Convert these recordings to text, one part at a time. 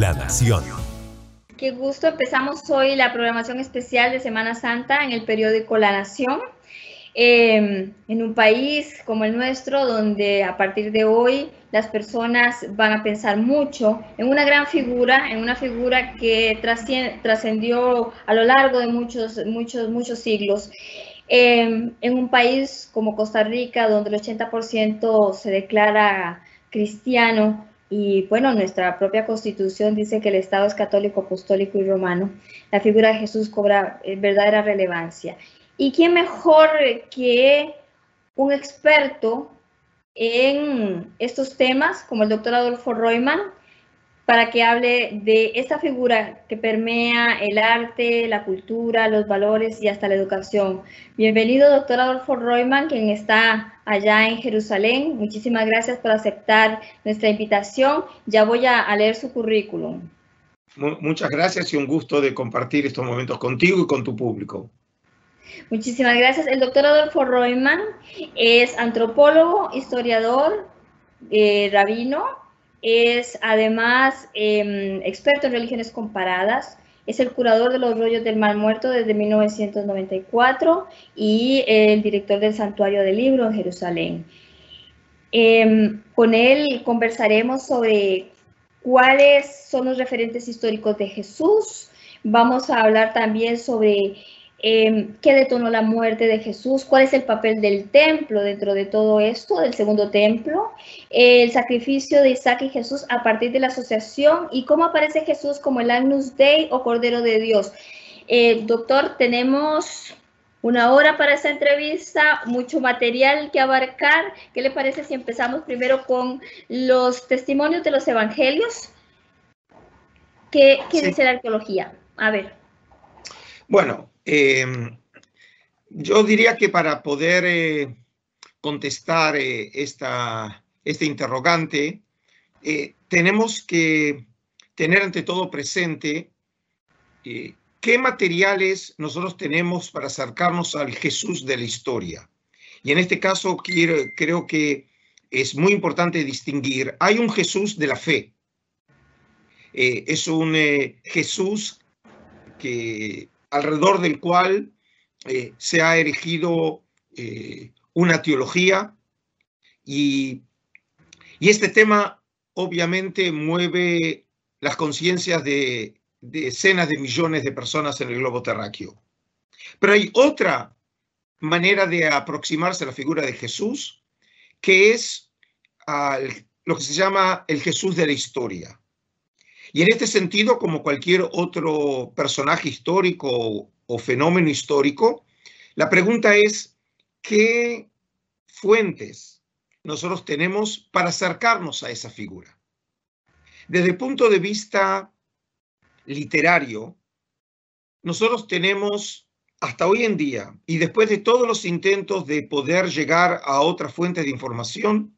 La Nación. Qué gusto, empezamos hoy la programación especial de Semana Santa en el periódico La Nación. Eh, en un país como el nuestro, donde a partir de hoy las personas van a pensar mucho en una gran figura, en una figura que trascendió a lo largo de muchos, muchos, muchos siglos. Eh, en un país como Costa Rica, donde el 80% se declara cristiano, y bueno, nuestra propia constitución dice que el Estado es católico, apostólico y romano. La figura de Jesús cobra eh, verdadera relevancia. ¿Y quién mejor que un experto en estos temas, como el doctor Adolfo Royman, para que hable de esta figura que permea el arte, la cultura, los valores y hasta la educación. Bienvenido, doctor Adolfo Royman, quien está allá en Jerusalén. Muchísimas gracias por aceptar nuestra invitación. Ya voy a, leer su currículum. Muchas gracias y un gusto de compartir estos momentos contigo y con tu público. Muchísimas gracias. El doctor Adolfo Royman es antropólogo, historiador, eh, rabino, es además em, experto en religiones comparadas, es el curador de los rollos del mal muerto desde 1994 y el director del Santuario del Libro en Jerusalén. Em, con él conversaremos sobre cuáles son los referentes históricos de Jesús. Vamos a hablar también sobre Em, qué detonó la muerte de Jesús, cuál es el papel del templo dentro de todo esto, del segundo templo, el sacrificio de Isaac y Jesús a partir de la asociación y cómo aparece Jesús como el Agnus Dei o Cordero de Dios. Eh, doctor, tenemos una hora para esta entrevista, mucho material que abarcar. ¿Qué le parece si empezamos primero con los testimonios de los evangelios? ¿Qué, dice la arqueología? A ver. Bueno, Em, yo diría que para poder eh, contestar eh, esta, este interrogante, eh, tenemos que tener ante todo presente qué materiales nosotros tenemos para acercarnos al Jesús de la historia. Y en este caso quiero, creo que es muy importante distinguir, hay un Jesús de la fe. es un Jesús que alrededor del cual eh, se ha erigido eh, una teología y, este tema obviamente mueve las conciencias de, decenas de millones de personas en el globo terráqueo. Pero hay otra manera de aproximarse a la figura de Jesús, que es lo que se llama el Jesús de la historia. Y en este sentido, como cualquier otro personaje histórico o fenómeno histórico, la pregunta es, ¿qué fuentes nosotros tenemos para acercarnos a esa figura? Desde el punto de vista literario, nosotros tenemos hasta hoy en día, y después de todos los intentos de poder llegar a otra fuente de información,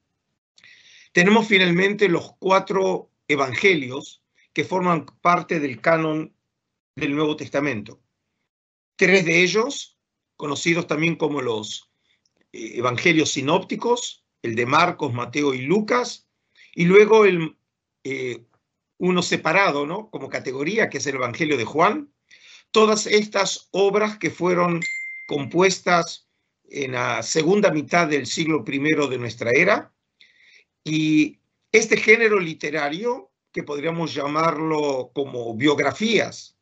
tenemos finalmente los cuatro evangelios que forman parte del canon del Nuevo Testamento. Tres de ellos, conocidos también como los eh, evangelios sinópticos, el de Marcos, Mateo y Lucas, y luego el, eh, uno separado, ¿no? Como categoría, que es el Evangelio de Juan. Todas estas obras que fueron compuestas en la segunda mitad del siglo I de nuestra era. Y este género literario que podríamos llamarlo como biografías,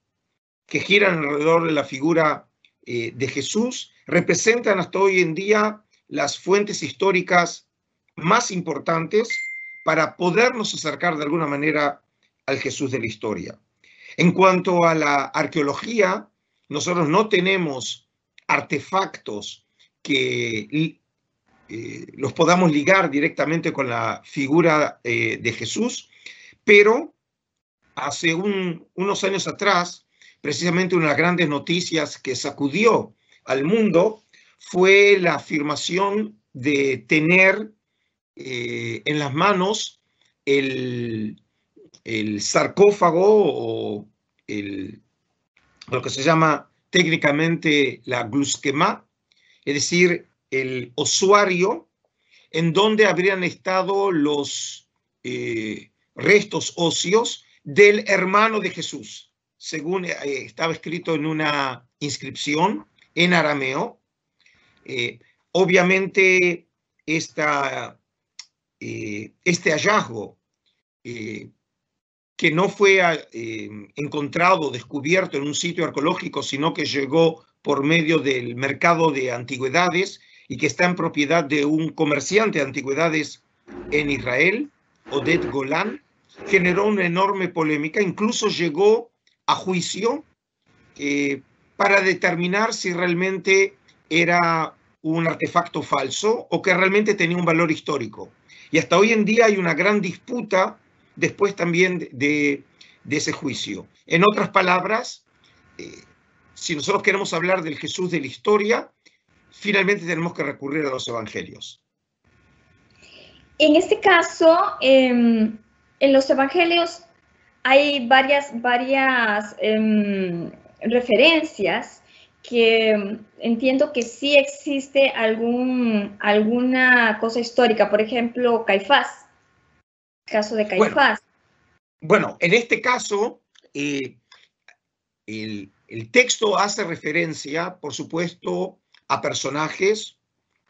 que giran alrededor de la figura eh, de Jesús, representan hasta hoy en día las fuentes históricas más importantes para podernos acercar de alguna manera al Jesús de la historia. En cuanto a la arqueología, nosotros no tenemos artefactos que eh, los podamos ligar directamente con la figura eh, de Jesús, pero hace unos años atrás, precisamente una de las grandes noticias que sacudió al mundo fue la afirmación de tener eh, en las manos el, sarcófago o lo que se llama técnicamente la glusquema, es decir, el osuario en donde habrían estado los eh, restos óseos del hermano de Jesús, según eh, estaba escrito en una inscripción en arameo. Eh, obviamente, esta, eh, este hallazgo que no fue encontrado, descubierto en un sitio arqueológico, sino que llegó por medio del mercado de antigüedades y que está en propiedad de un comerciante de antigüedades en Israel, Oded Golan, generó una enorme polémica, incluso llegó a juicio eh, para determinar si realmente era un artefacto falso o que realmente tenía un valor histórico. Y hasta hoy en día hay una gran disputa después también de, ese juicio. En otras palabras, eh, si nosotros queremos hablar del Jesús de la historia, finalmente tenemos que recurrir a los evangelios. En este caso, em, en los evangelios hay varias, varias em, referencias que entiendo que sí existe algún, alguna cosa histórica, por ejemplo, Caifás, caso de Caifás. Bueno, en este caso, eh, el, el texto hace referencia, por supuesto, a personajes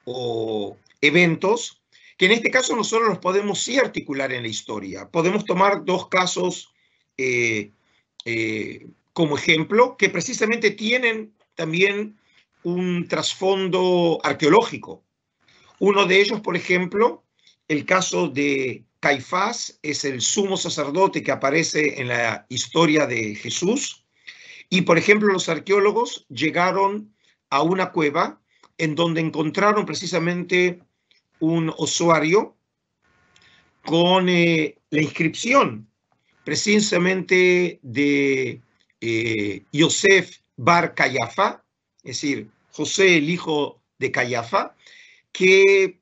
o eventos que en este caso nosotros los podemos sí articular en la historia. Podemos tomar dos casos eh, eh, como ejemplo que precisamente tienen también un trasfondo arqueológico. Uno de ellos, por ejemplo, el caso de Caifás, es el sumo sacerdote que aparece en la historia de Jesús. Y, por ejemplo, los arqueólogos llegaron a una cueva en donde encontraron precisamente un usuario con eh, la inscripción precisamente de eh, Yosef Bar Cayafa, es decir, José el hijo de Cayafa, que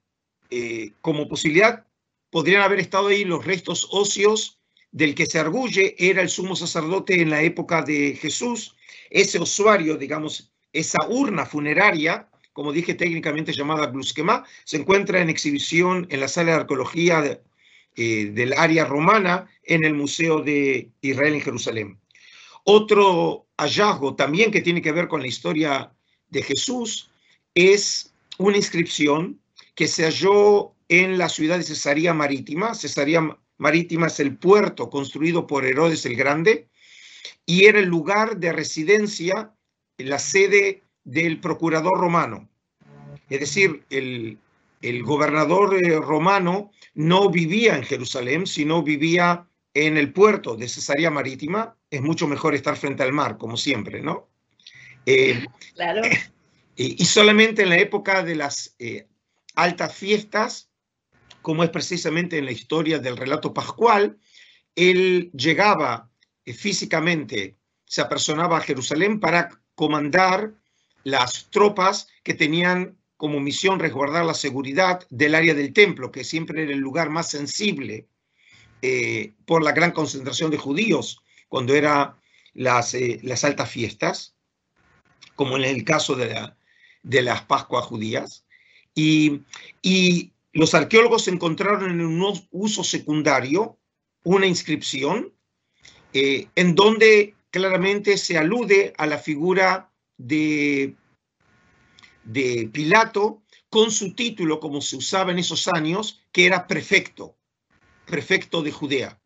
eh, como posibilidad podrían haber estado ahí los restos óseos del que se arguye era el sumo sacerdote en la época de Jesús. Ese usuario, digamos, esa urna funeraria como dije técnicamente llamada Gluskema, se encuentra en exhibición en la sala de arqueología eh, del área romana en el Museo de Israel en Jerusalén. Otro hallazgo también que tiene que ver con la historia de Jesús es una inscripción que se halló en la ciudad de Cesarea Marítima. Cesarea Marítima es el puerto construido por Herodes el Grande y era el lugar de residencia, la sede del procurador romano. Es decir, el, gobernador eh, romano no vivía en Jerusalén, sino vivía en el puerto de Cesarea Marítima. Es mucho mejor estar frente al mar, como siempre, ¿no? Eh, claro. Y, solamente en la época de las eh, altas fiestas, como es precisamente en la historia del relato pascual, él llegaba físicamente, se apersonaba a Jerusalén para comandar las tropas que tenían como misión resguardar la seguridad del área del templo, que siempre era el lugar más sensible eh, por la gran concentración de judíos cuando eran las, eh, las altas fiestas, como en el caso de, de las Pascuas judías. Y, y los arqueólogos encontraron en un uso secundario una inscripción eh, en donde claramente se alude a la figura de, de Pilato con su título, como se usaba en esos años, que era prefecto, prefecto de Judea.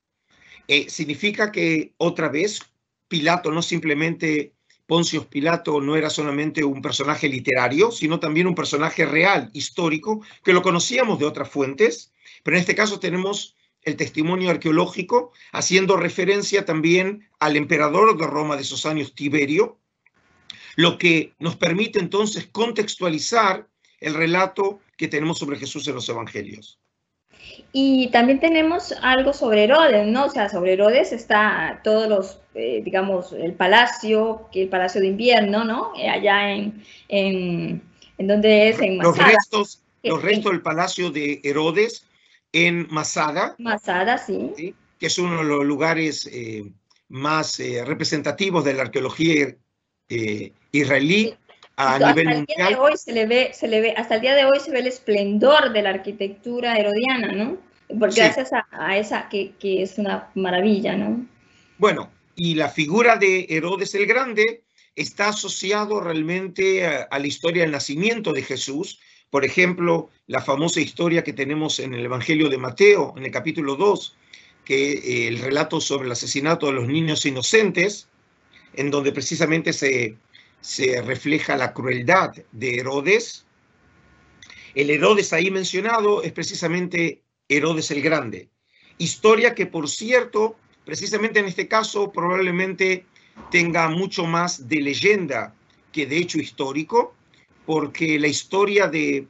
Eh, significa que otra vez Pilato no simplemente, Poncio Pilato no era solamente un personaje literario, sino también un personaje real, histórico, que lo conocíamos de otras fuentes, pero en este caso tenemos el testimonio arqueológico haciendo referencia también al emperador de Roma de esos años, Tiberio, lo que nos permite entonces contextualizar el relato que tenemos sobre Jesús en los evangelios. Y también tenemos algo sobre Herodes, ¿no? O sea, sobre Herodes está todos los, eh, digamos, el palacio, que el palacio de invierno, ¿no? Eh, allá en, en, en, donde es en Masada. Los restos, los restos del palacio de Herodes en Masada. Masada, sí. Que es uno de los lugares eh, más representativos de la arqueología eh, israelí a nivel hasta el Día de hoy se le ve, se le ve, hasta el día de hoy se ve el esplendor de la arquitectura herodiana, ¿no? Porque gracias a, esa que, que, es una maravilla, ¿no? Bueno, y la figura de Herodes el Grande está asociado realmente a, a, la historia del nacimiento de Jesús. Por ejemplo, la famosa historia que tenemos en el Evangelio de Mateo, en el capítulo 2, que eh, el relato sobre el asesinato de los niños inocentes, en donde precisamente se, se refleja la crueldad de Herodes. El Herodes ahí mencionado es precisamente Herodes el Grande. Historia que, por cierto, precisamente en este caso probablemente tenga mucho más de leyenda que de hecho histórico, porque la historia de,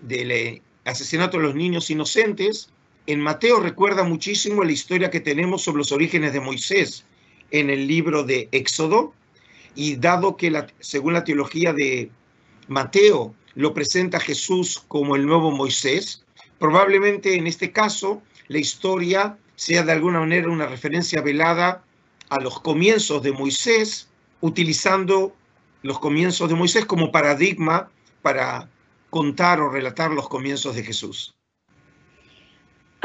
del asesinato de los niños inocentes en Mateo recuerda muchísimo la historia que tenemos sobre los orígenes de Moisés en el libro de Éxodo, y dado que según la teología de Mateo lo presenta Jesús como el nuevo Moisés, probablemente en este caso la historia sea de alguna manera una referencia velada a los comienzos de Moisés, utilizando los comienzos de Moisés como paradigma para contar o relatar los comienzos de Jesús.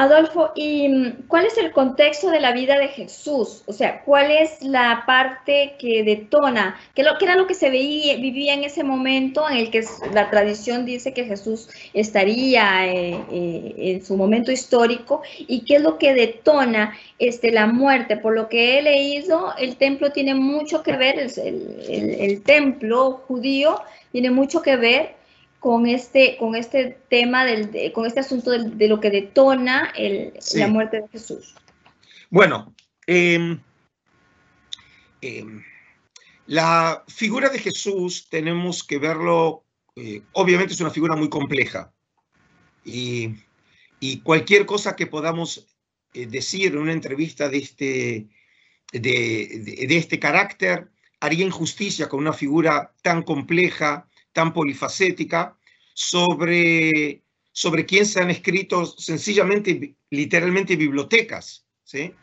Adolfo, ¿y mm, cuál es el contexto de la vida de Jesús? O sea, ¿cuál es la parte que detona? ¿Qué, era lo que se veía, vivía en ese momento en el que la tradición dice que Jesús estaría eh, eh, en su momento histórico? ¿Y qué es lo que detona este, la muerte? Por lo que he leído, el templo tiene mucho que ver, el templo judío tiene mucho que ver con este, con este tema, del, con este asunto de, de lo que detona el, sí. la muerte de Jesús? Bueno, eh, eh, la figura de Jesús tenemos que verlo, eh, obviamente es una figura muy compleja y, y cualquier cosa que podamos eh, decir en una entrevista de este, de, de, de este carácter haría injusticia con una figura tan compleja, tan polifacética sobre, sobre quién se han escrito sencillamente, literalmente bibliotecas, ¿sí?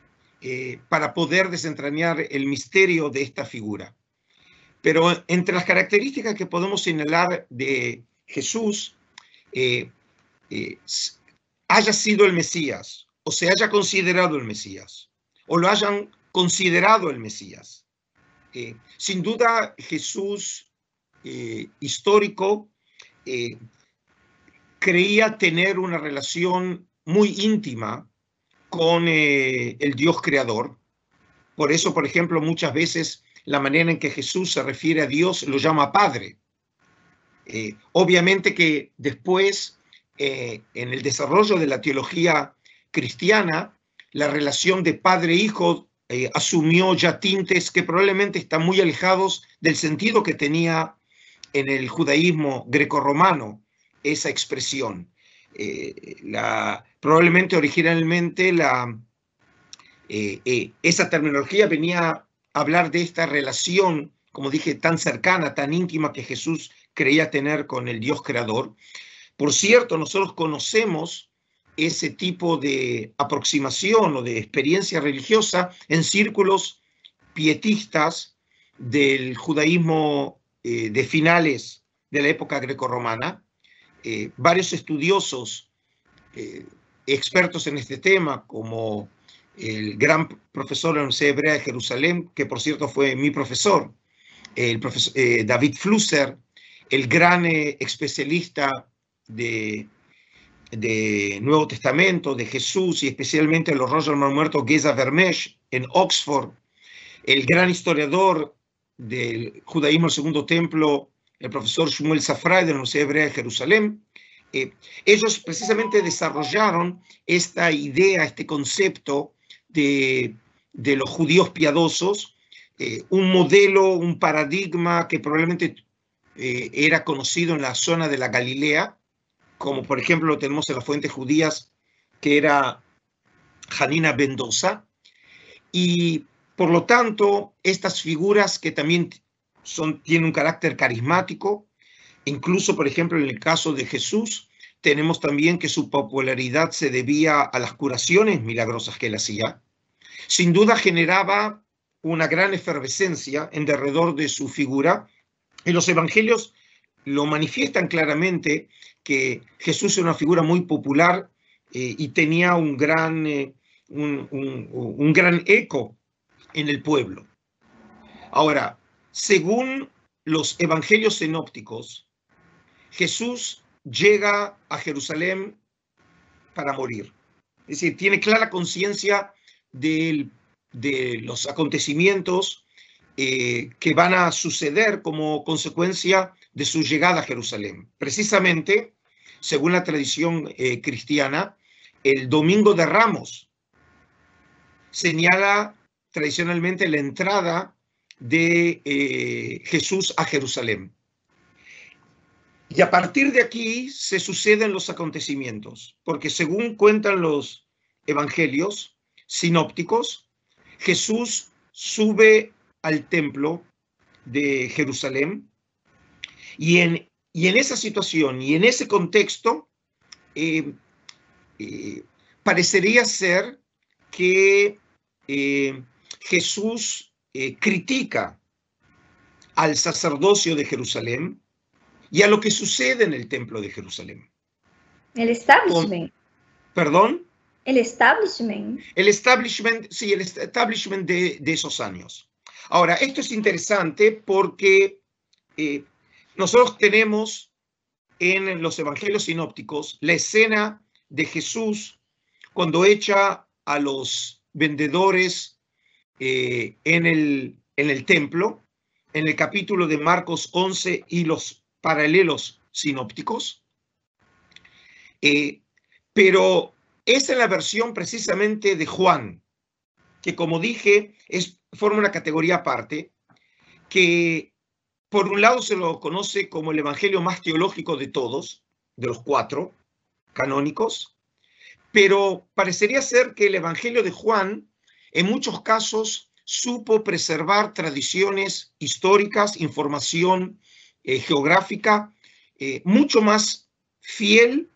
Eh, para poder desentrañar el misterio de esta figura. Pero entre las características que podemos señalar de Jesús, eh, eh, haya sido el Mesías, o se haya considerado el Mesías, o lo hayan considerado el Mesías. Sin duda, Jesús eh, histórico, eh, creía tener una relación muy íntima con eh, el Dios creador. Por eso, por ejemplo, muchas veces la manera en que Jesús se refiere a Dios lo llama Padre. Obviamente que después, en el desarrollo de la teología cristiana, la relación de padre-hijo eh, asumió ya tintes que probablemente están muy alejados del sentido que tenía en el judaísmo grecorromano esa expresión. Eh, probablemente originalmente la, eh, eh, esa terminología venía a hablar de esta relación, como dije, tan cercana, tan íntima que Jesús creía tener con el Dios creador. Por cierto, nosotros conocemos ese tipo de aproximación o de experiencia religiosa en círculos pietistas del judaísmo eh, de finales de la época grecorromana. Eh, varios estudiosos, eh, expertos en este tema, como el gran profesor de la Universidad Hebrea de Jerusalén, que por cierto fue mi profesor, el profesor eh, David Flusser, el gran especialista de, de, Nuevo Testamento, de Jesús y especialmente los rollos del muerto, Geza Vermesh, en Oxford, el gran historiador del judaísmo del Segundo Templo, el profesor Shmuel Safrai de la Universidad Hebrea de Jerusalén. Eh, ellos precisamente desarrollaron esta idea, este concepto de, de los judíos piadosos, eh, un modelo, un paradigma que probablemente eh, era conocido en la zona de la Galilea, como por ejemplo lo tenemos en las fuentes judías, que era Janina Mendoza, y por lo tanto, estas figuras que también tienen un carácter carismático, incluso, por ejemplo, en el caso de Jesús, tenemos también que su popularidad se debía a las curaciones milagrosas que él hacía. Sin duda generaba una gran efervescencia en derredor de su figura. Y los evangelios lo manifiestan claramente que Jesús era una figura muy popular eh, y tenía un gran, eh, un gran eco en el pueblo. Ahora, según los evangelios sinópticos, Jesús llega a Jerusalén para morir. Es decir, tiene clara conciencia de los acontecimientos eh, que van a suceder como consecuencia de su llegada a Jerusalén. Precisamente, según la tradición eh, cristiana, el domingo de Ramos señala tradicionalmente la entrada de eh, Jesús a Jerusalén. Y a partir de aquí se suceden los acontecimientos, porque según cuentan los evangelios sinópticos, Jesús sube al templo de Jerusalén y en, y en esa situación y en ese contexto eh, eh, parecería ser que Jesús critica al sacerdocio de Jerusalén y a lo que sucede en el templo de Jerusalén. El establishment. ¿Perdón? El establishment. El establishment, sí, el establishment de, de esos años. Ahora, esto es interesante porque eh, nosotros tenemos en los evangelios sinópticos la escena de Jesús cuando echa a los vendedores eh, en, el, en el templo, en el capítulo de Marcos 11 y los paralelos sinópticos. Eh, pero esa es la versión precisamente de Juan, que como dije, es, forma una categoría aparte, que por un lado se lo conoce como el evangelio más teológico de todos, de los cuatro canónicos, pero parecería ser que el evangelio de Juan en muchos casos supo preservar tradiciones históricas, información eh, geográfica, eh, mucho más fiel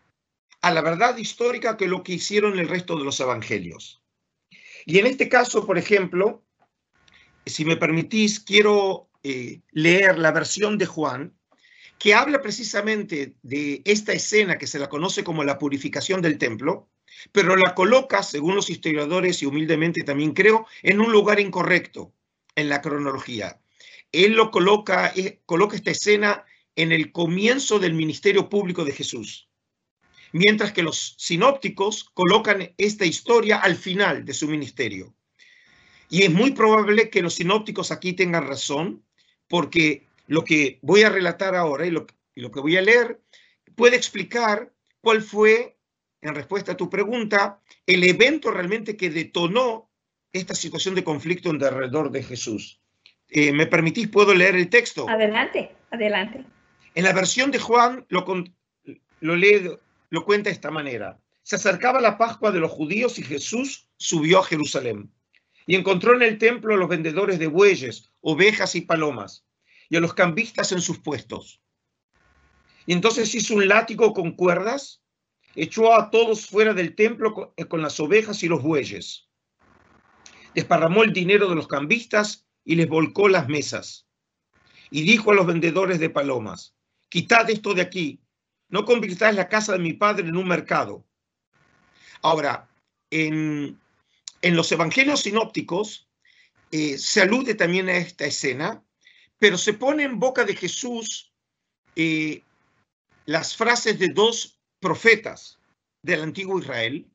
a la verdad histórica que lo que hicieron el resto de los evangelios. Y en este caso, por ejemplo, si me permitís, quiero eh, leer la versión de Juan, que habla precisamente de esta escena que se la conoce como la purificación del templo, pero la coloca, según los historiadores y humildemente también creo, en un lugar incorrecto en la cronología. Él lo coloca, eh, coloca esta escena en el comienzo del ministerio público de Jesús mientras que los sinópticos colocan esta historia al final de su ministerio. Y es muy probable que los sinópticos aquí tengan razón, porque lo que voy a relatar ahora y lo, que voy a leer puede explicar cuál fue, en respuesta a tu pregunta, el evento realmente que detonó esta situación de conflicto en alrededor de Jesús. Eh, ¿Me permitís? ¿Puedo leer el texto? Adelante, adelante. En la versión de Juan lo, lo leo lo cuenta de esta manera. Se acercaba la Pascua de los judíos y Jesús subió a Jerusalén. Y encontró en el templo a los vendedores de bueyes, ovejas y palomas, y a los cambistas en sus puestos. Y entonces hizo un látigo con cuerdas, echó a todos fuera del templo con, eh, con las ovejas y los bueyes. Desparramó el dinero de los cambistas y les volcó las mesas. Y dijo a los vendedores de palomas, quitad esto de aquí no convirtáis la casa de mi padre en un mercado. Ahora, en, los evangelios sinópticos eh, se alude también a esta escena, pero se pone en boca de Jesús eh, las frases de dos profetas del antiguo Israel,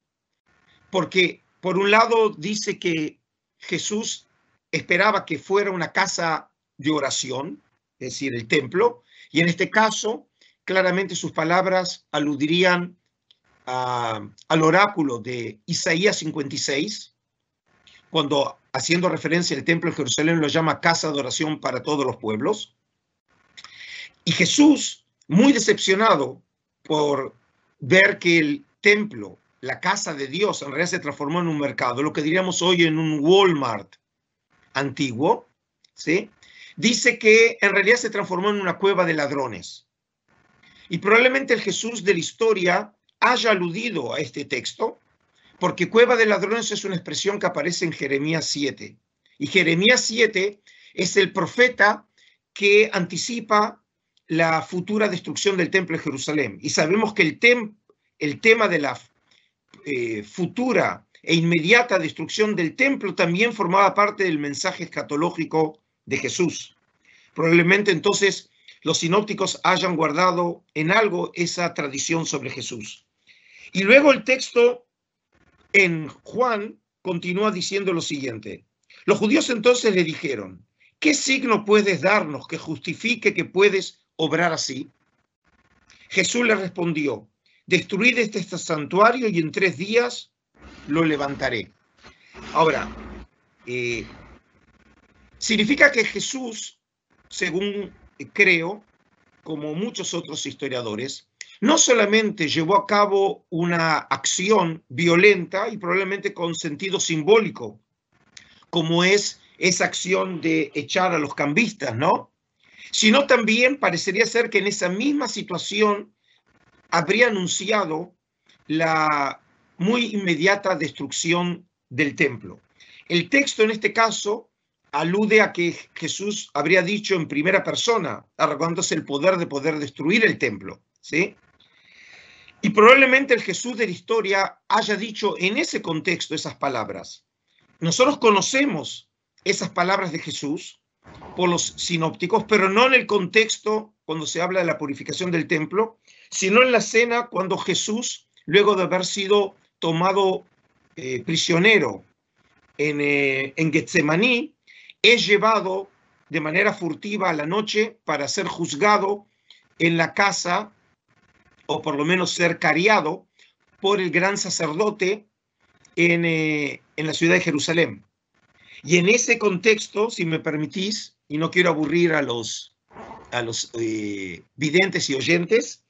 porque por un lado dice que Jesús esperaba que fuera una casa de oración, es decir, el templo, y en este caso claramente sus palabras aludirían al oráculo de Isaías 56, cuando haciendo referencia al templo de Jerusalén lo llama casa de oración para todos los pueblos. Y Jesús, muy decepcionado por ver que el templo, la casa de Dios, en realidad se transformó en un mercado, lo que diríamos hoy en un Walmart antiguo, ¿sí? dice que en realidad se transformó en una cueva de ladrones. Y probablemente el Jesús de la historia haya aludido a este texto, porque cueva de ladrones es una expresión que aparece en Jeremías 7. Y Jeremías 7 es el profeta que anticipa la futura destrucción del templo de Jerusalén. Y sabemos que el, el tema de la eh, futura e inmediata destrucción del templo también formaba parte del mensaje escatológico de Jesús. Probablemente entonces los sinópticos hayan guardado en algo esa tradición sobre Jesús. Y luego el texto en Juan continúa diciendo lo siguiente. Los judíos entonces le dijeron, ¿qué signo puedes darnos que justifique que puedes obrar así? Jesús le respondió, destruid este santuario y en tres días lo levantaré. Ahora, eh, significa que Jesús, según creo, como muchos otros historiadores, no solamente llevó a cabo una acción violenta y probablemente con sentido simbólico, como es esa acción de echar a los cambistas, ¿no? Sino también parecería ser que en esa misma situación habría anunciado la muy inmediata destrucción del templo. El texto en este caso alude a que Jesús habría dicho en primera persona, arrogándose el poder de poder destruir el templo, ¿sí? Y probablemente el Jesús de la historia haya dicho en ese contexto esas palabras. Nosotros conocemos esas palabras de Jesús por los sinópticos, pero no en el contexto cuando se habla de la purificación del templo, sino en la cena cuando Jesús, luego de haber sido tomado eh, prisionero en, eh, en Getsemaní, es llevado de manera furtiva a la noche para ser juzgado en la casa, o por lo menos ser cariado, por el gran sacerdote en, eh, en la ciudad de Jerusalén. Y en ese contexto, si me permitís, y no quiero aburrir a los, a los eh, videntes y oyentes,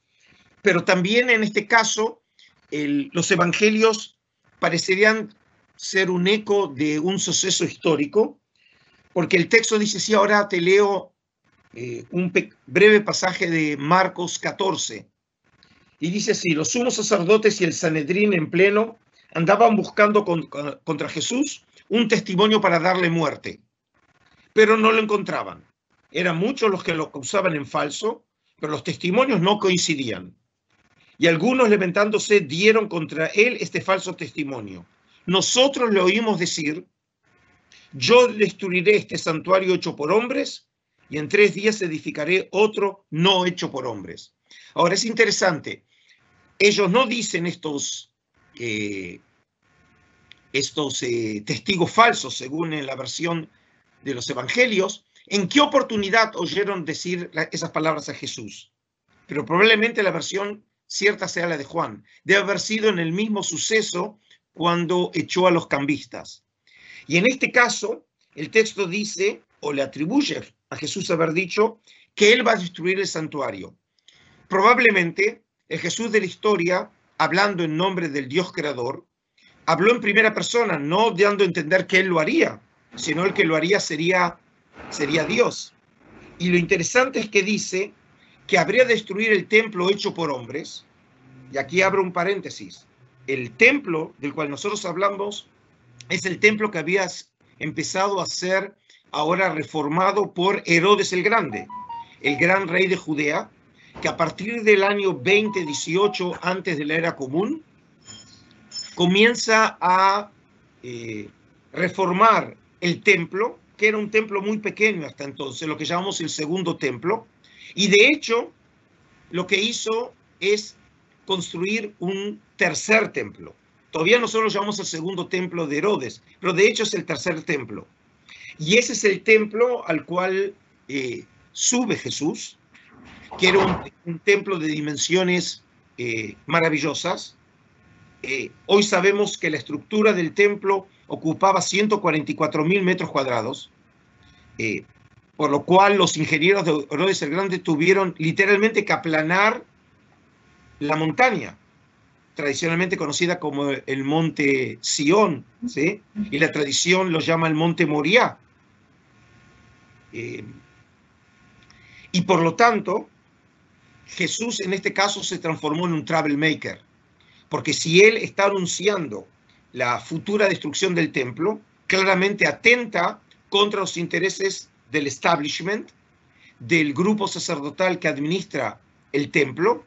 pero también en este caso los evangelios parecerían ser un eco de un suceso histórico, porque el texto dice, sí, ahora te leo eh, un breve pasaje de Marcos 14, y dice así, los sumos sacerdotes y el Sanedrín en pleno andaban buscando contra Jesús un testimonio para darle muerte, pero no lo encontraban. Eran muchos los que lo acusaban en falso, pero los testimonios no coincidían. Y algunos levantándose dieron contra él este falso testimonio. Nosotros le oímos decir, yo destruiré este santuario hecho por hombres y en tres días edificaré otro no hecho por hombres. Ahora es interesante, ellos no dicen estos, eh, estos eh, testigos falsos, según en la versión de los evangelios, en qué oportunidad oyeron decir esas palabras a Jesús. Pero probablemente la versión cierta sea la de Juan. Debe haber sido en el mismo suceso cuando echó a los cambistas. Y en este caso, el texto dice, o le atribuye a Jesús haber dicho, que él va a destruir el santuario. Probablemente el Jesús de la historia, hablando en nombre del Dios creador, habló en primera persona, no dando a entender que él lo haría, sino el que lo haría sería, sería Dios. Y lo interesante es que dice que habría de destruir el templo hecho por hombres, y aquí abro un paréntesis, el templo del cual nosotros hablamos es el templo que había empezado a ser ahora reformado por Herodes el Grande, el gran rey de Judea, que a partir del año 2018 antes de la era común, comienza a eh, reformar el templo, que era un templo muy pequeño hasta entonces, lo que llamamos el segundo templo, y de hecho, lo que hizo es construir un tercer templo. Todavía nosotros lo llamamos el segundo templo de Herodes, pero de hecho es el tercer templo. Y ese es el templo al cual eh, sube Jesús, que era un, templo de dimensiones eh, maravillosas. Eh, hoy sabemos que la estructura del templo ocupaba 144 mil metros cuadrados por lo cual los ingenieros de Herodes el Grande tuvieron literalmente que aplanar la montaña, tradicionalmente conocida como el monte Sión, ¿sí? y la tradición lo llama el monte Moriah. Eh, y por lo tanto, Jesús en este caso se transformó en un travel maker, porque si él está anunciando la futura destrucción del templo, claramente atenta contra los intereses del establishment, del grupo sacerdotal que administra el templo,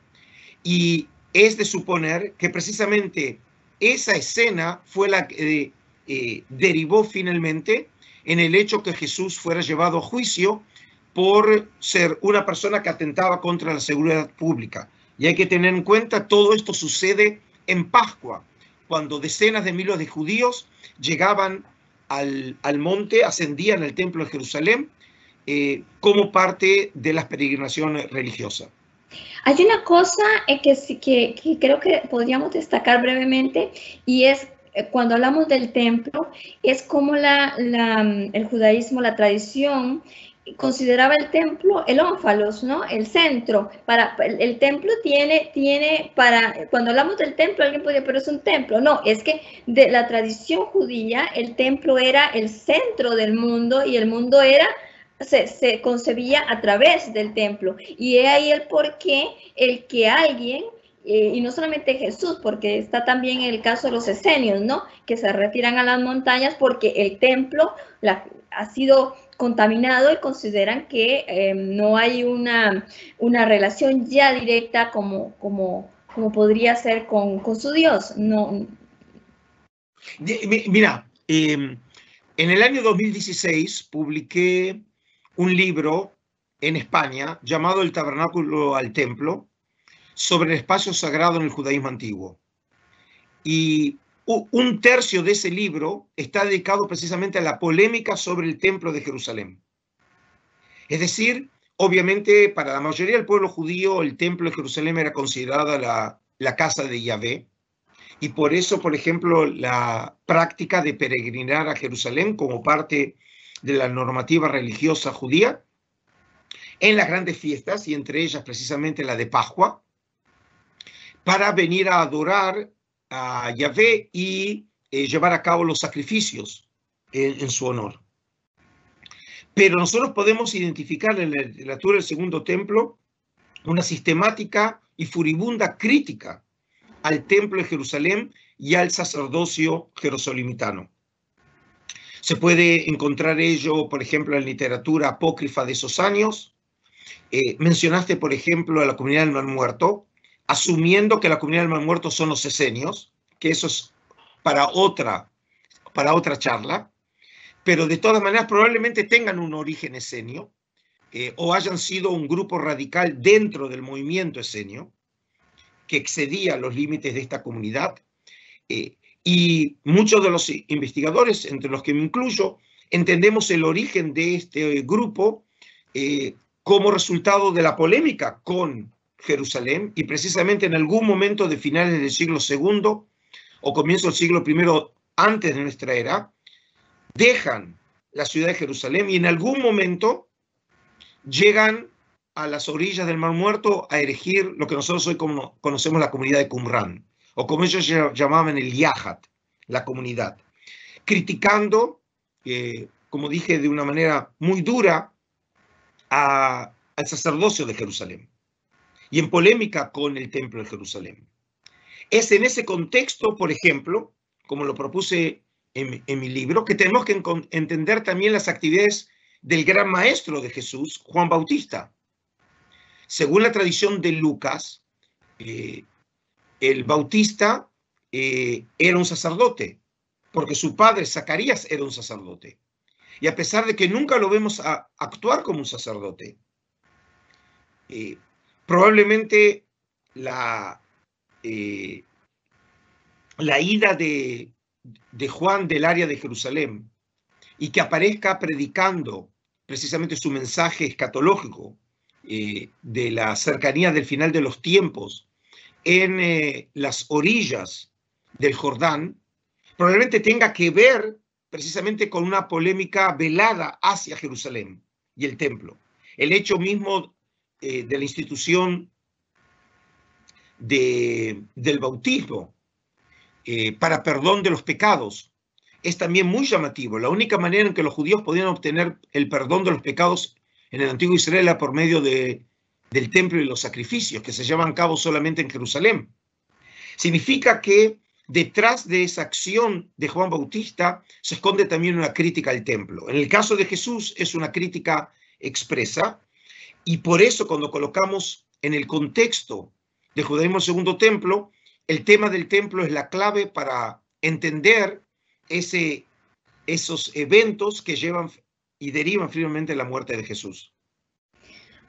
y es de suponer que precisamente esa escena fue la que eh, derivó finalmente en el hecho que Jesús fuera llevado a juicio por ser una persona que atentaba contra la seguridad pública. Y hay que tener en cuenta, todo esto sucede en Pascua, cuando decenas de miles de judíos llegaban al, monte, ascendían al templo de Jerusalén eh, como parte de las peregrinaciones religiosas. Hay una cosa eh, que, que, que creo que podríamos destacar brevemente y es eh, cuando hablamos del templo, es como la, el judaísmo, la tradición, consideraba el templo el ónfalos, ¿no? El centro. Para, el, templo tiene, tiene, para, cuando hablamos del templo, alguien puede, pero es un templo. No, es que de la tradición judía, el templo era el centro del mundo y el mundo era se, concebía a través del templo. Y he ahí el por qué el que alguien, eh, y no solamente Jesús, porque está también el caso de los esenios, ¿no? Que se retiran a las montañas porque el templo la, ha sido contaminado y consideran que eh, no hay una, una, relación ya directa como, como, como podría ser con, con su Dios. No. Mira, em, en el año 2016 publiqué un libro en España llamado El Tabernáculo al Templo sobre el espacio sagrado en el judaísmo antiguo. Y un tercio de ese libro está dedicado precisamente a la polémica sobre el templo de Jerusalén. Es decir, obviamente para la mayoría del pueblo judío el templo de Jerusalén era considerada la, la casa de Yahvé. Y por eso, por ejemplo, la práctica de peregrinar a Jerusalén como parte de la normativa religiosa judía en las grandes fiestas y entre ellas precisamente la de Pascua, para venir a adorar a Yahvé y eh, llevar a cabo los sacrificios en, su honor. Pero nosotros podemos identificar en la literatura del Segundo Templo una sistemática y furibunda crítica al Templo de Jerusalén y al sacerdocio jerosolimitano. Se puede encontrar ello, por ejemplo, en la literatura apócrifa de esos años. Eh, mencionaste, por ejemplo, a la comunidad del Mar Muerto, asumiendo que la comunidad del Mar Muerto son los esenios, que eso es para otra, para otra charla, pero de todas maneras probablemente tengan un origen esenio eh, o hayan sido un grupo radical dentro del movimiento esenio que excedía los límites de esta comunidad. Eh, y muchos de los investigadores, entre los que me incluyo, entendemos el origen de este grupo eh, como resultado de la polémica con Jerusalén y precisamente en algún momento de finales del siglo II o comienzo del siglo I antes de nuestra era, dejan la ciudad de Jerusalén y en algún momento llegan a las orillas del Mar Muerto a erigir lo que nosotros hoy conocemos la comunidad de Qumran, o como ellos llamaban el Yahat, la comunidad, criticando, eh, como dije de una manera muy dura, al sacerdocio de Jerusalén y en polémica con el Templo de Jerusalén. Es en ese contexto, por ejemplo, como lo propuse en, mi libro, que tenemos que entender también las actividades del gran maestro de Jesús, Juan Bautista. Según la tradición de Lucas, eh, el Bautista eh, era un sacerdote, porque su padre, Zacarías, era un sacerdote. Y a pesar de que nunca lo vemos actuar como un sacerdote, eh, probablemente la, eh, la ida de, Juan del área de Jerusalén y que aparezca predicando precisamente su mensaje escatológico eh, de la cercanía del final de los tiempos en eh, las orillas del Jordán, probablemente tenga que ver precisamente con una polémica velada hacia Jerusalén y el templo. El hecho mismo eh, de la institución de, del bautismo eh, para perdón de los pecados es también muy llamativo. La única manera en que los judíos podían obtener el perdón de los pecados en el antiguo Israel era por medio de, del templo y los sacrificios, que se llevan a cabo solamente en Jerusalén. Significa que detrás de esa acción de Juan Bautista se esconde también una crítica al templo. En el caso de Jesús es una crítica expresa y por eso cuando colocamos en el contexto del judaísmo segundo templo, el tema del templo es la clave para entender esos eventos que llevan y derivan finalmente la muerte de Jesús.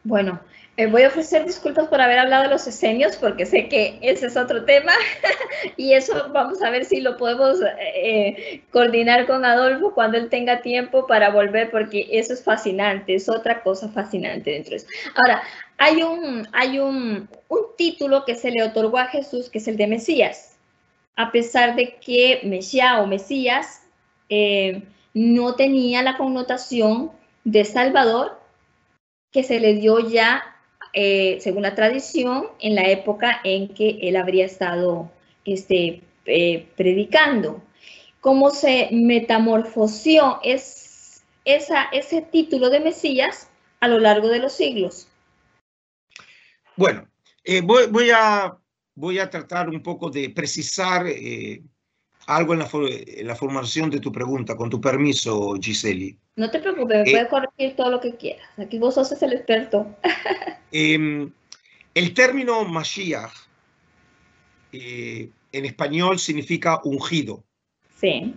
Bueno, eh, voy a ofrecer disculpas por haber hablado de los esenios, porque sé que ese es otro tema y eso vamos a ver si lo podemos eh, coordinar con Adolfo cuando él tenga tiempo para volver, porque eso es fascinante, es otra cosa fascinante dentro de eso. Ahora, hay un, hay un, un título que se le otorgó a Jesús, que es el de Mesías, a pesar de que Mesías o Mesías eh, no tenía la connotación de Salvador que se le dio ya eh, según la tradición, en la época en que él habría estado este, eh, predicando. ¿Cómo se metamorfoseó es, esa, ese título de Mesías a lo largo de los siglos? Bueno, eh, voy, a, voy a tratar un poco de precisar algo en la, en la, formación de tu pregunta, con tu permiso, Giseli. No te preocupes, me puedes corregir todo lo que quieras. Aquí vos sos el experto. Em, el término Mashiach eh, en español significa ungido. Sí.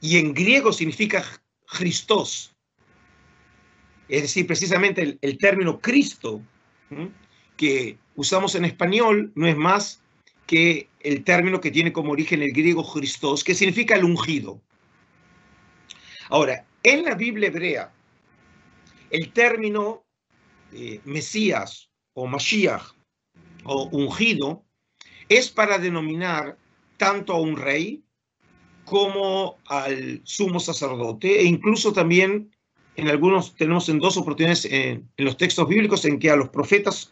Y en griego significa Christos. Es decir, precisamente el, término Cristo que usamos en español no es más que el término que tiene como origen el griego Christos, que significa el ungido. Ahora, en la Biblia hebrea, el término eh, Mesías o Mashiach o ungido es para denominar tanto a un rey como al sumo sacerdote e incluso también en algunos tenemos en dos oportunidades en, en los textos bíblicos en que a los profetas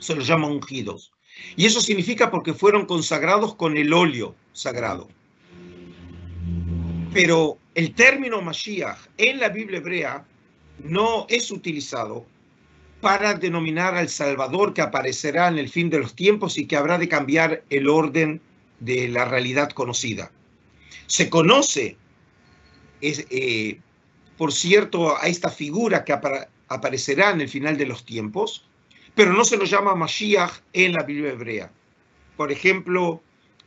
se los llama ungidos. Y eso significa porque fueron consagrados con el óleo sagrado. Pero el término Mashiach en la Biblia hebrea no es utilizado para denominar al Salvador que aparecerá en el fin de los tiempos y que habrá de cambiar el orden de la realidad conocida. Se conoce, eh, por cierto, a esta figura que aparecerá en el final de los tiempos, pero no se lo llama Mashiach en la Biblia hebrea. Por ejemplo,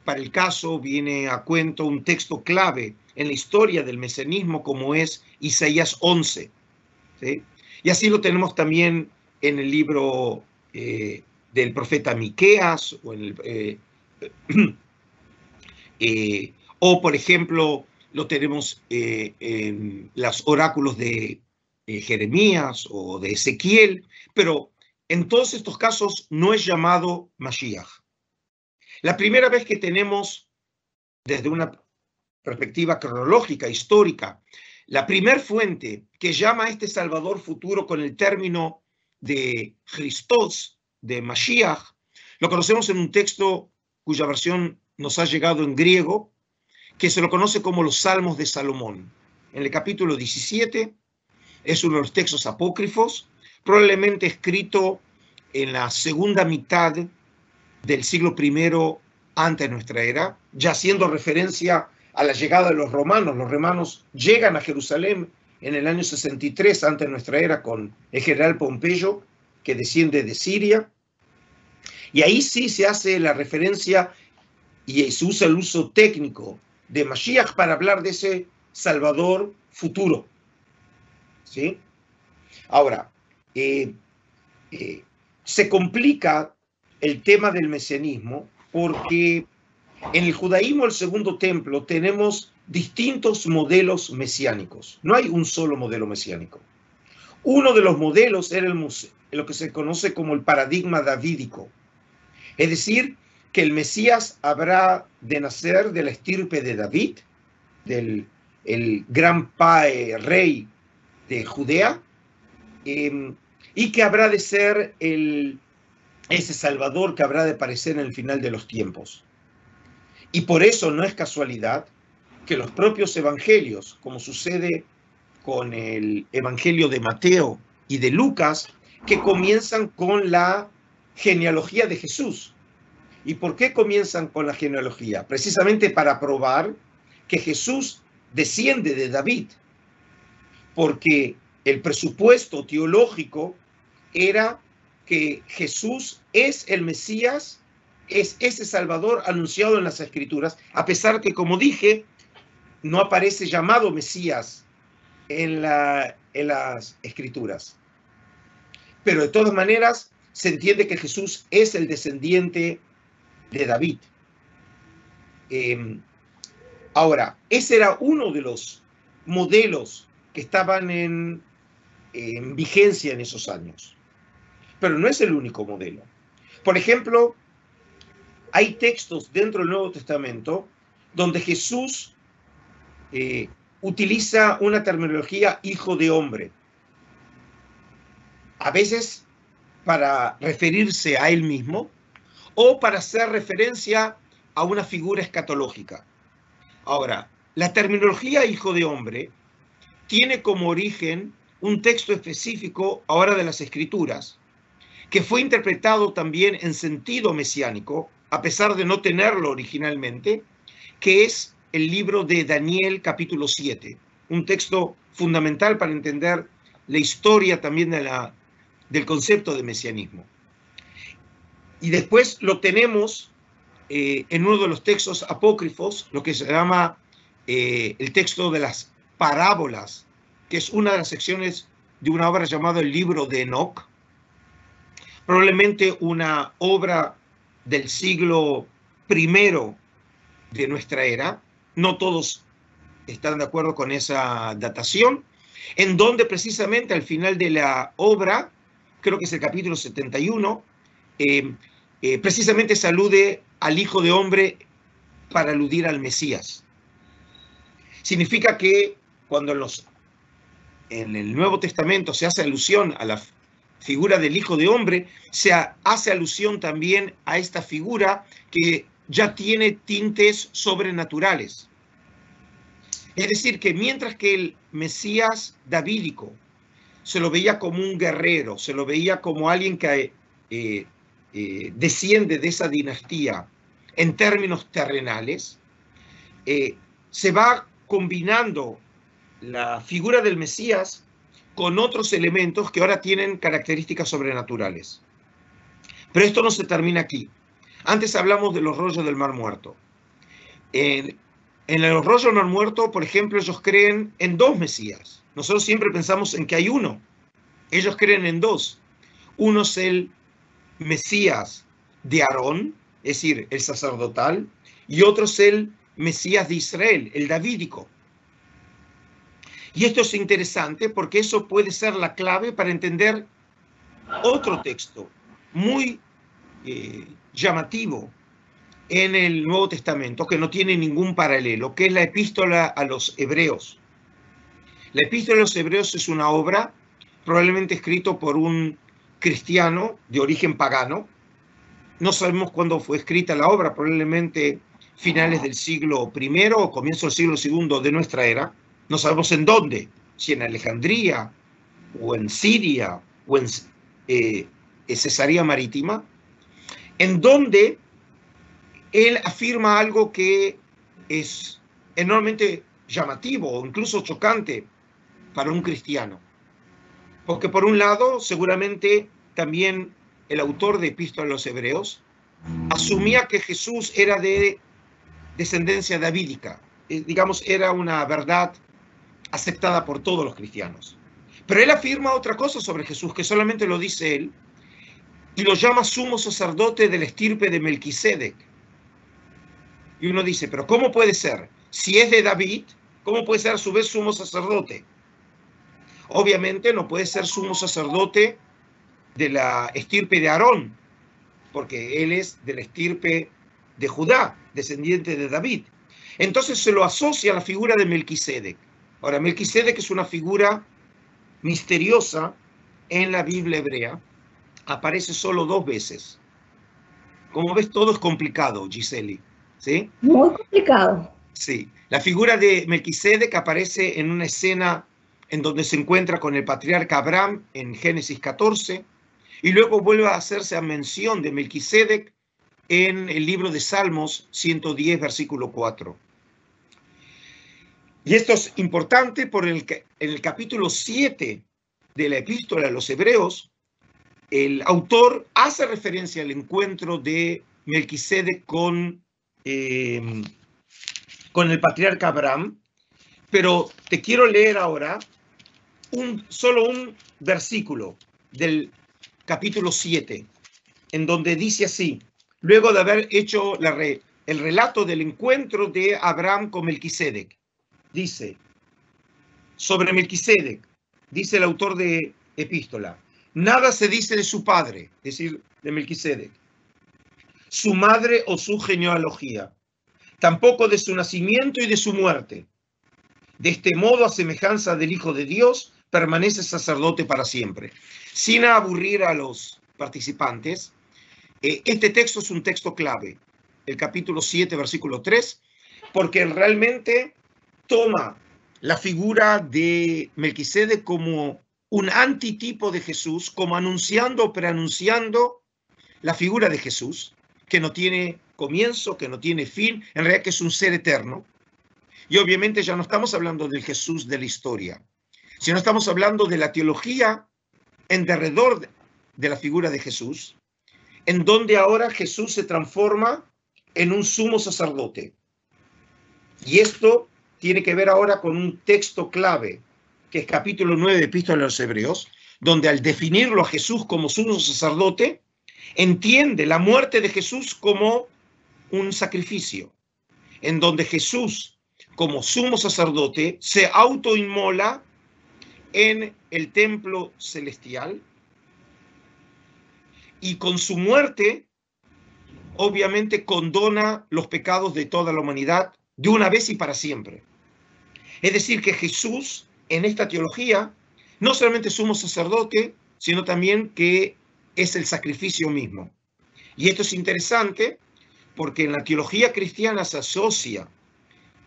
para el caso viene a cuento un texto clave en la historia del mesianismo como es Isaías 11. Y así lo tenemos también en el libro eh, del profeta Miqueas eh, eh, o por ejemplo lo tenemos en los oráculos de Jeremías o de Ezequiel, pero en todos estos casos no es llamado Mashiach. La primera vez que tenemos desde una perspectiva cronológica, histórica, la primer fuente que llama a este Salvador futuro con el término de Christos, de Mashiach, lo conocemos en un texto cuya versión nos ha llegado en griego, que se lo conoce como los Salmos de Salomón. En el capítulo 17 es uno de los textos apócrifos, probablemente escrito en la segunda mitad del siglo I antes de nuestra era, ya haciendo referencia a la llegada de los romanos. Los romanos llegan a Jerusalén en el año 63 antes de nuestra era con el general Pompeyo, que desciende de Siria. Y ahí sí se hace la referencia y se usa el uso técnico de Mashiach para hablar de ese Salvador futuro. ¿Sí? Ahora, eh, eh, se complica el tema del mesianismo porque en el judaísmo, el segundo templo, tenemos distintos modelos mesiánicos. No hay un solo modelo mesiánico. Uno de los modelos era el, lo que se conoce como el paradigma davídico. Es decir, que el Mesías habrá de nacer de la estirpe de David, del el gran pae, rey de Judea, em, y que habrá de ser el, ese Salvador que habrá de aparecer en el final de los tiempos. Y por eso no es casualidad que los propios evangelios, como sucede con el Evangelio de Mateo y de Lucas, que comienzan con la genealogía de Jesús. ¿Y por qué comienzan con la genealogía? Precisamente para probar que Jesús desciende de David, porque el presupuesto teológico era que Jesús es el Mesías es ese Salvador anunciado en las Escrituras, a pesar que, como dije, no aparece llamado Mesías en, la, en las Escrituras. Pero de todas maneras, se entiende que Jesús es el descendiente de David. Em, ahora, ese era uno de los modelos que estaban en vigencia en esos años. Pero no es el único modelo. Por ejemplo, hay textos dentro del Nuevo Testamento donde Jesús eh, utiliza una terminología hijo de hombre. A veces para referirse a él mismo o para hacer referencia a una figura escatológica. Ahora, la terminología hijo de hombre tiene como origen un texto específico ahora de las escrituras, que fue interpretado también en sentido mesiánico, a pesar de no tenerlo originalmente, que es el libro de Daniel capítulo 7, un texto fundamental para entender la historia también de la, del concepto de mesianismo. Y después lo tenemos eh, en uno de los textos apócrifos, lo que se llama eh, el texto de las parábolas, que es una de las secciones de una obra llamada el libro de Enoch, probablemente una obra del siglo primero de nuestra era, no todos están de acuerdo con esa datación, en donde precisamente al final de la obra, creo que es el capítulo 71, eh, eh, precisamente se alude al Hijo de Hombre para aludir al Mesías. Significa que cuando los, en el Nuevo Testamento se hace alusión a la figura del Hijo de Hombre, se hace alusión también a esta figura que ya tiene tintes sobrenaturales. Es decir, que mientras que el Mesías davídico se lo veía como un guerrero, se lo veía como alguien que eh, eh, desciende de esa dinastía en términos terrenales, eh, se va combinando la figura del Mesías con otros elementos que ahora tienen características sobrenaturales. Pero esto no se termina aquí. Antes hablamos de los rollos del Mar Muerto. En, en los rollos del Mar Muerto, por ejemplo, ellos creen en dos Mesías. Nosotros siempre pensamos en que hay uno. Ellos creen en dos. Uno es el Mesías de Aarón, es decir, el sacerdotal, y otro es el Mesías de Israel, el davídico. Y esto es interesante porque eso puede ser la clave para entender otro texto muy eh, llamativo en el Nuevo Testamento, que no tiene ningún paralelo, que es la epístola a los hebreos. La epístola a los hebreos es una obra probablemente escrito por un cristiano de origen pagano. No sabemos cuándo fue escrita la obra, probablemente finales del siglo I o comienzo del siglo II de nuestra era. No sabemos en dónde, si en Alejandría o en Siria o en eh, Cesarea Marítima, en donde él afirma algo que es enormemente llamativo o incluso chocante para un cristiano. Porque por un lado, seguramente también el autor de Epístola a los Hebreos asumía que Jesús era de descendencia davídica, eh, digamos, era una verdad aceptada por todos los cristianos. Pero él afirma otra cosa sobre Jesús, que solamente lo dice él, y lo llama sumo sacerdote del estirpe de Melquisedec. Y uno dice, pero ¿cómo puede ser? Si es de David, ¿cómo puede ser a su vez sumo sacerdote? Obviamente no puede ser sumo sacerdote de la estirpe de Aarón, porque él es de la estirpe de Judá, descendiente de David. Entonces se lo asocia a la figura de Melquisedec. Ahora, Melquisedec es una figura misteriosa en la Biblia hebrea. Aparece solo dos veces. Como ves, todo es complicado, Giseli. ¿Sí? Muy complicado. Sí. La figura de Melquisedec aparece en una escena en donde se encuentra con el patriarca Abraham en Génesis 14, y luego vuelve a hacerse a mención de Melquisedec en el libro de Salmos 110, versículo 4. Y esto es importante porque en el capítulo 7 de la epístola a los hebreos, el autor hace referencia al encuentro de Melquisedec con, em, con el patriarca Abraham, pero te quiero leer ahora un, solo un versículo del capítulo 7, en donde dice así, luego de haber hecho la el relato del encuentro de Abraham con Melquisedec, dice, sobre Melquisedec, dice el autor de epístola, nada se dice de su padre, es decir, de Melquisedec, su madre o su genealogía, tampoco de su nacimiento y de su muerte. De este modo, a semejanza del Hijo de Dios, permanece sacerdote para siempre. Sin aburrir a los participantes, eh, este texto es un texto clave, el capítulo 7, versículo 3, porque realmente toma la figura de Melquisede como un antitipo de Jesús, como anunciando o preanunciando la figura de Jesús, que no tiene comienzo, que no tiene fin, en realidad que es un ser eterno. Y obviamente ya no estamos hablando del Jesús de la historia, sino estamos hablando de la teología en derredor de la figura de Jesús, en donde ahora Jesús se transforma en un sumo sacerdote. Y esto tiene que ver ahora con un texto clave, que es capítulo 9 de Epístola de los Hebreos, donde al definirlo a Jesús como sumo sacerdote, entiende la muerte de Jesús como un sacrificio, en donde Jesús, como sumo sacerdote, se autoinmola en el templo celestial y con su muerte, obviamente, condona los pecados de toda la humanidad de una vez y para siempre. Es decir, que Jesús en esta teología no solamente es sumo sacerdote, sino también que es el sacrificio mismo. Y esto es interesante porque en la teología cristiana se asocia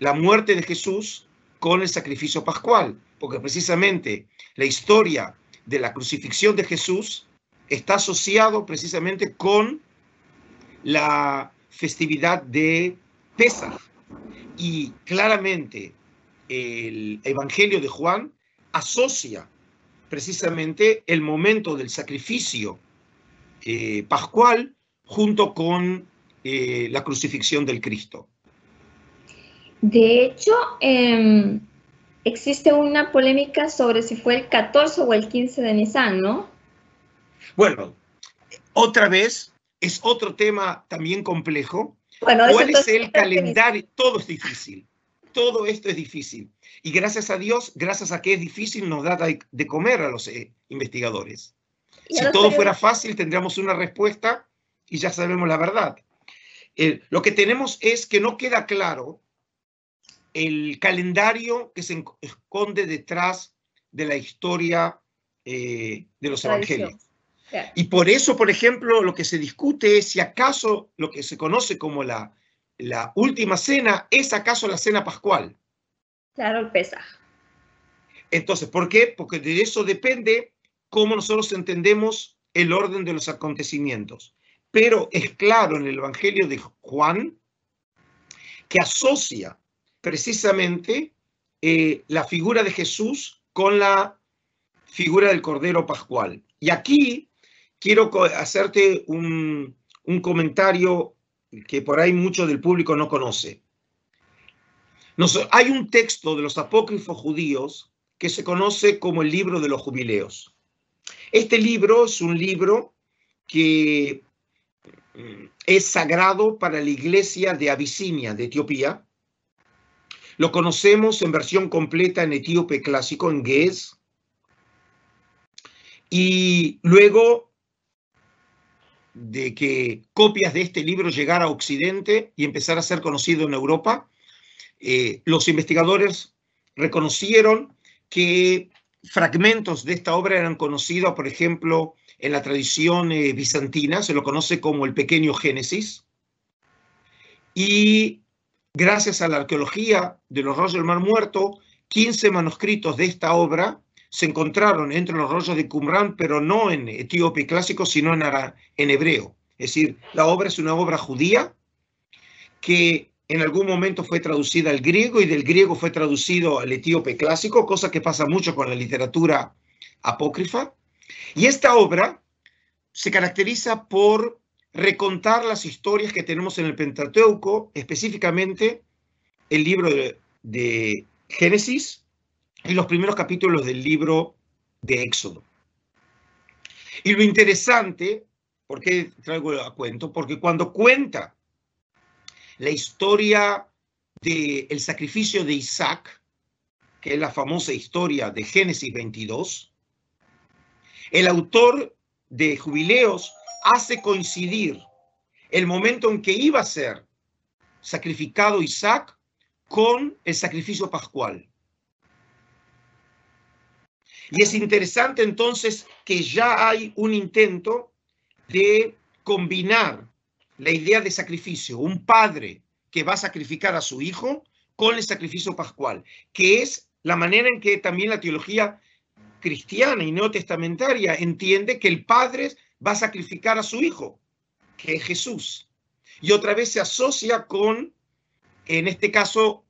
la muerte de Jesús con el sacrificio pascual, porque precisamente la historia de la crucifixión de Jesús está asociado precisamente con la festividad de Pesach. Y claramente el Evangelio de Juan asocia precisamente el momento del sacrificio eh, pascual junto con eh, la crucifixión del Cristo. De hecho, em, existe una polémica sobre si fue el 14 o el 15 de Nisan, ¿no? Bueno, otra vez, es otro tema también complejo. Bueno, ¿Cuál es el calendario? Todo es difícil todo esto es difícil. Y gracias a Dios, gracias a que es difícil, nos da de comer a los eh, investigadores. Si todo fuera fácil, tendríamos una respuesta y ya sabemos la verdad. lo que tenemos es que no queda claro el calendario que se esconde detrás de la historia eh, de los evangelios. Y por eso, por ejemplo, lo que se discute es si acaso lo que se conoce como la la última cena es acaso la cena pascual. Claro, el Pesaj. Entonces, ¿por qué? Porque de eso depende cómo nosotros entendemos el orden de los acontecimientos. Pero es claro en el Evangelio de Juan que asocia precisamente eh, la figura de Jesús con la figura del Cordero Pascual. Y aquí quiero hacerte un, un comentario que por ahí mucho del público no conoce. hay un texto de los apócrifos judíos que se conoce como el libro de los jubileos. Este libro es un libro que mm, es sagrado para la iglesia de Abisinia, de Etiopía. Lo conocemos en versión completa en etíope clásico, en Ge'ez. Y luego de que copias de este libro llegara a Occidente y empezara a ser conocido en Europa, eh, los investigadores reconocieron que fragmentos de esta obra eran conocidos, por ejemplo, en la tradición eh, bizantina, se lo conoce como el pequeño Génesis, y gracias a la arqueología de los rollos del Mar Muerto, 15 manuscritos de esta obra se encontraron entre los rollos de Qumran, pero no en etíope clásico, sino en, hebreo. Es decir, la obra es una obra judía que en algún momento fue traducida al griego y del griego fue traducido al etíope clásico, cosa que pasa mucho con la literatura apócrifa. Y esta obra se caracteriza por recontar las historias que tenemos en el Pentateuco, específicamente el libro de, de Génesis y los primeros capítulos del libro de Éxodo. Y lo interesante, ¿por qué traigo a cuento? Porque cuando cuenta la historia del sacrificio de Isaac, que es la famosa historia de Génesis 22, el autor de Jubileos hace coincidir el momento en que iba a ser sacrificado Isaac con el sacrificio pascual. Y es interesante entonces que ya hay un intento de combinar la idea de sacrificio, un padre que va a sacrificar a su hijo con el sacrificio pascual, que es la manera en que también la teología cristiana y neotestamentaria entiende que el padre va a sacrificar a su hijo, que es Jesús. Y otra vez se asocia con, en este caso,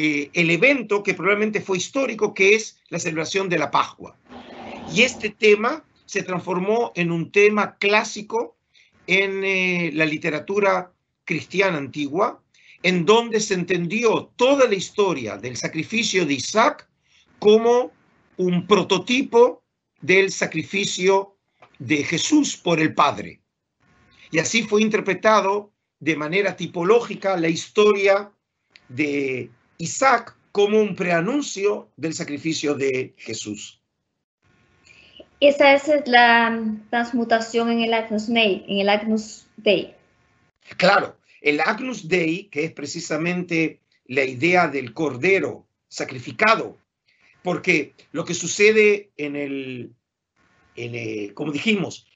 eh, el evento que probablemente fue histórico, que es la celebración de la Pascua. Y este tema se transformó en un tema clásico en eh, la literatura cristiana antigua, en donde se entendió toda la historia del sacrificio de Isaac como un prototipo del sacrificio de Jesús por el Padre. Y así fue interpretado de manera tipológica la historia de Isaac como un preanuncio del sacrificio de Jesús. Esa es la transmutación en el Agnus Dei, en el Agnus Dei. Claro, el Agnus Dei, que es precisamente la idea del cordero sacrificado, porque lo que sucede en el, en como dijimos,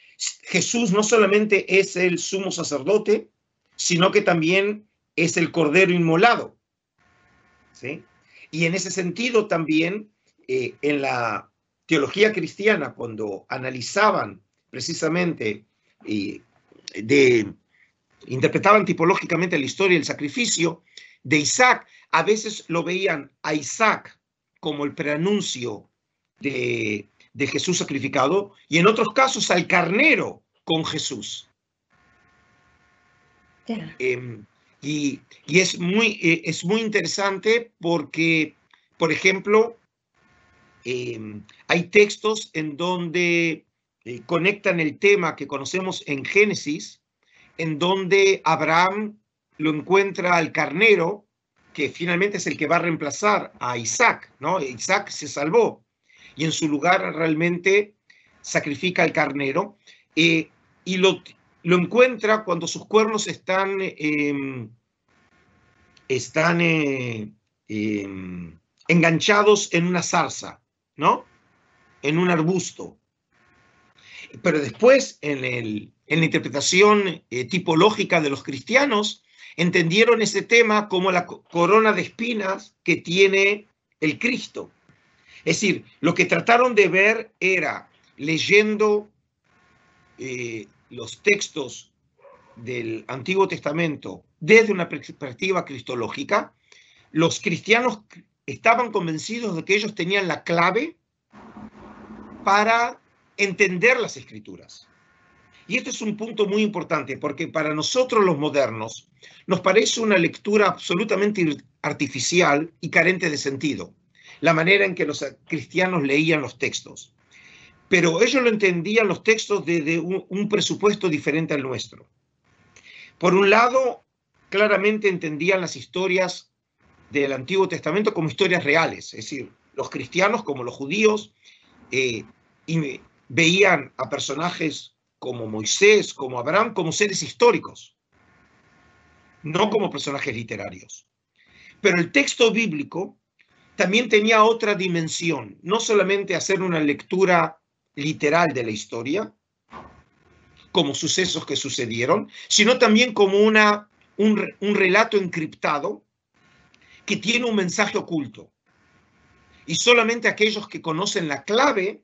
Jesús no solamente es el sumo sacerdote, sino que también es el cordero inmolado. ¿Sí? Y en ese sentido también, eh, en la teología cristiana, cuando analizaban precisamente de, interpretaban tipológicamente la historia del sacrificio de Isaac, a veces lo veían a Isaac como el preanuncio de, de Jesús sacrificado y en otros casos al carnero con Jesús. Em, y, es, muy, eh, es muy interesante porque, por ejemplo, Em, hay textos en donde eh, conectan el tema que conocemos en Génesis, en donde Abraham lo encuentra al carnero, que finalmente es el que va a reemplazar a Isaac, ¿no? Isaac se salvó y en su lugar realmente sacrifica al carnero eh, y lo, lo, encuentra cuando sus cuernos están, em, están eh, em, enganchados en una zarza. ¿no? En un arbusto. Pero después, en, el, en la interpretación eh, tipológica de los cristianos, entendieron ese tema como la corona de espinas que tiene el Cristo. Es decir, lo que trataron de ver era, leyendo eh, los textos del Antiguo Testamento desde una perspectiva cristológica, los cristianos estaban convencidos de que ellos tenían la clave para entender las escrituras. Y este es un punto muy importante porque para nosotros los modernos nos parece una lectura absolutamente artificial y carente de sentido, la manera en que los cristianos leían los textos. Pero ellos lo entendían los textos desde un, presupuesto diferente al nuestro. Por un lado, claramente entendían las historias del Antiguo Testamento como historias reales, es decir, los cristianos como los judíos eh, y veían a personajes como Moisés, como Abraham, como seres históricos, no como personajes literarios. Pero el texto bíblico también tenía otra dimensión, no solamente hacer una lectura literal de la historia, como sucesos que sucedieron, sino también como una, un, relato encriptado que tiene un mensaje oculto. Y solamente aquellos que conocen la clave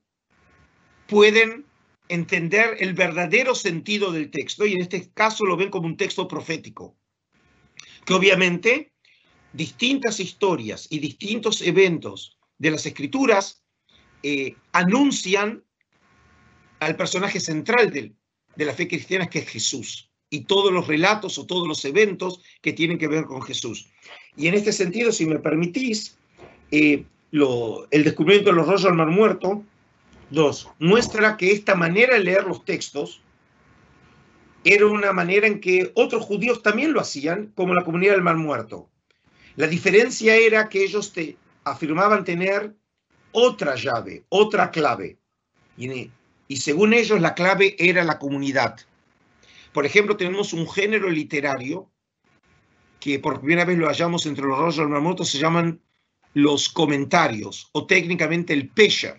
pueden entender el verdadero sentido del texto, y en este caso lo ven como un texto profético, que obviamente distintas historias y distintos eventos de las escrituras eh, anuncian al personaje central de la fe cristiana, que es Jesús. y todos los relatos o todos los eventos que tienen que ver con Jesús. Y en este sentido, si me permitís, eh, el descubrimiento de los rollos del Mar Muerto nos muestra que esta manera de leer los textos era una manera en que otros judíos también lo hacían, como la comunidad del Mar Muerto. La diferencia era que ellos te afirmaban tener otra llave, otra clave. Y, y según ellos la clave era la comunidad. Por ejemplo, tenemos un género literario que por primera vez lo hallamos entre los rollos del Mar se llaman los comentarios o técnicamente el Pesher.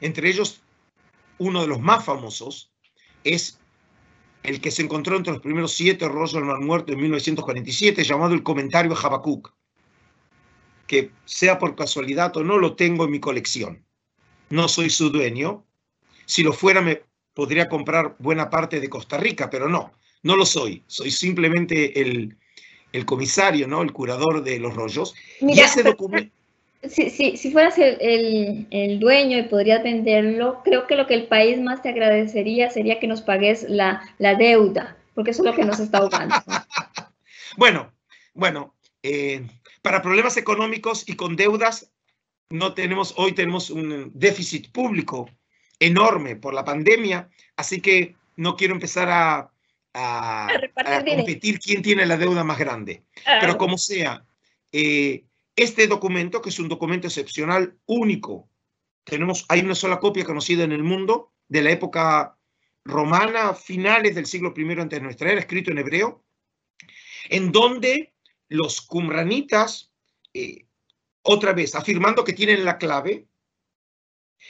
Entre ellos, uno de los más famosos es el que se encontró entre los primeros siete rollos del Mar Muerto en 1947, llamado el Comentario Habacuc, que sea por casualidad o no lo tengo en mi colección. No soy su dueño. Si lo fuera, me podría comprar buena parte de Costa Rica, pero no, no lo soy. Soy simplemente el, el comisario, ¿no? El curador de los rollos. y ese documento... Si, si, fueras el, el, dueño y podrías venderlo, creo que lo que el país más te agradecería sería que nos pagues la, la deuda, porque eso es lo que nos está ahogando. bueno, bueno, eh, para problemas económicos y con deudas, no tenemos, hoy tenemos un déficit público enorme por la pandemia, así que no quiero empezar a, a, competir quién tiene la deuda más grande. Pero como sea, eh, este documento, que es un documento excepcional, único, tenemos, hay una sola copia conocida en el mundo de la época romana, finales del siglo I antes de nuestra era, escrito en hebreo, en donde los cumranitas, eh, otra vez, afirmando que tienen la clave,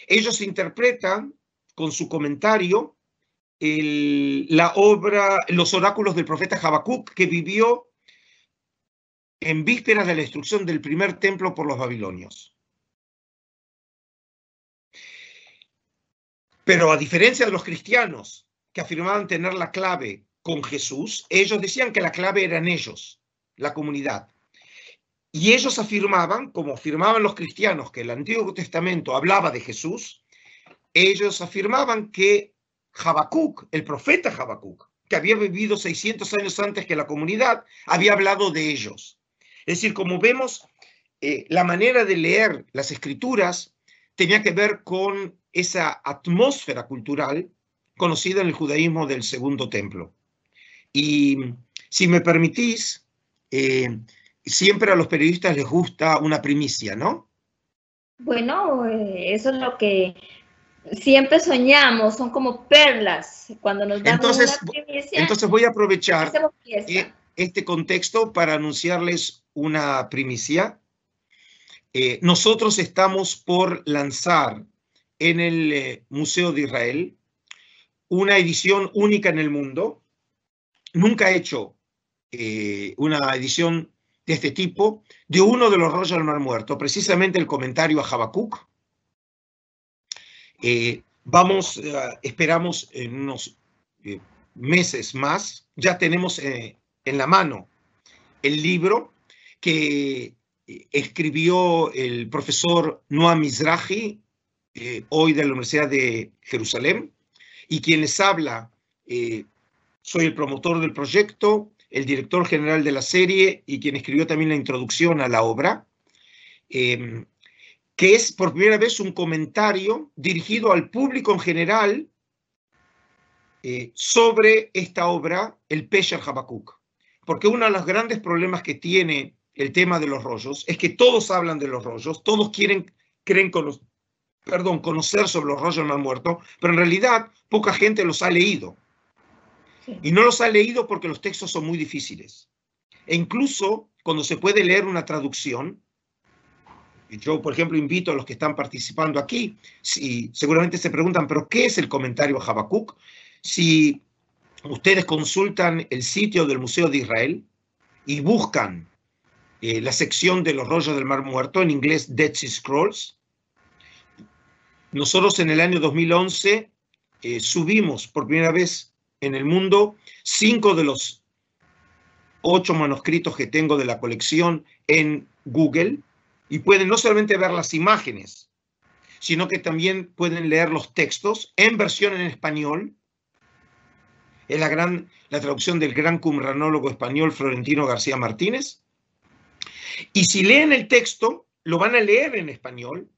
ellos interpretan con su comentario la obra, los oráculos del profeta Habacuc, que vivió en vísperas de la destrucción del primer templo por los babilonios. Pero a diferencia de los cristianos que afirmaban tener la clave con Jesús, ellos decían que la clave era en ellos, la comunidad. Y ellos afirmaban, como afirmaban los cristianos, que el Antiguo Testamento hablaba de Jesús, ellos afirmaban que Habacuc, el profeta Habacuc, que había vivido 600 años antes que la comunidad, había hablado de ellos. Es decir, como vemos, eh, la manera de leer las escrituras tenía que ver con esa atmósfera cultural conocida en el judaísmo del segundo templo. Y si me permitís, eh, siempre a los periodistas les gusta una primicia, ¿no? Bueno, eh, eso es lo que siempre soñamos, son como perlas cuando nos dan entonces, una primicia. Entonces voy a aprovechar este contexto para anunciarles una primicia. Eh, nosotros estamos por lanzar en el eh, Museo de Israel una edición única en el mundo. Nunca he hecho eh, una edición de este tipo de uno de los rollos del Mar Muerto, precisamente el comentario a Habacuc, eh, vamos, eh, esperamos en unos eh, meses más, ya tenemos en la mano el libro que escribió el profesor Noah Mizrahi, hoy de la Universidad de Jerusalén, y quien les habla, soy el promotor del proyecto, el director general de la serie y quien escribió también la introducción a la obra. Em, que es por primera vez un comentario dirigido al público en general eh, sobre esta obra, el Pesher Habacuc. Porque uno de los grandes problemas que tiene el tema de los rollos es que todos hablan de los rollos, todos quieren, creen perdón, conocer sobre los rollos del muerto, pero en realidad poca gente los ha leído. Y no los ha leído porque los textos son muy difíciles. E incluso cuando se puede leer una traducción, yo, por ejemplo, invito a los que están participando aquí, si seguramente se preguntan, pero ¿qué es el comentario a Habacuc? Si ustedes consultan el sitio del Museo de Israel y buscan eh, la sección de los rollos del Mar Muerto, en inglés Dead Sea Scrolls, nosotros en el año 2011 eh, subimos por primera vez en el mundo cinco de los ocho manuscritos que tengo de la colección en Google y pueden no solamente ver las imágenes, sino que también pueden leer los textos en versión en español, Es la, gran, la traducción del gran cumranólogo español Florentino García Martínez. Y si leen el texto, lo van a leer en español,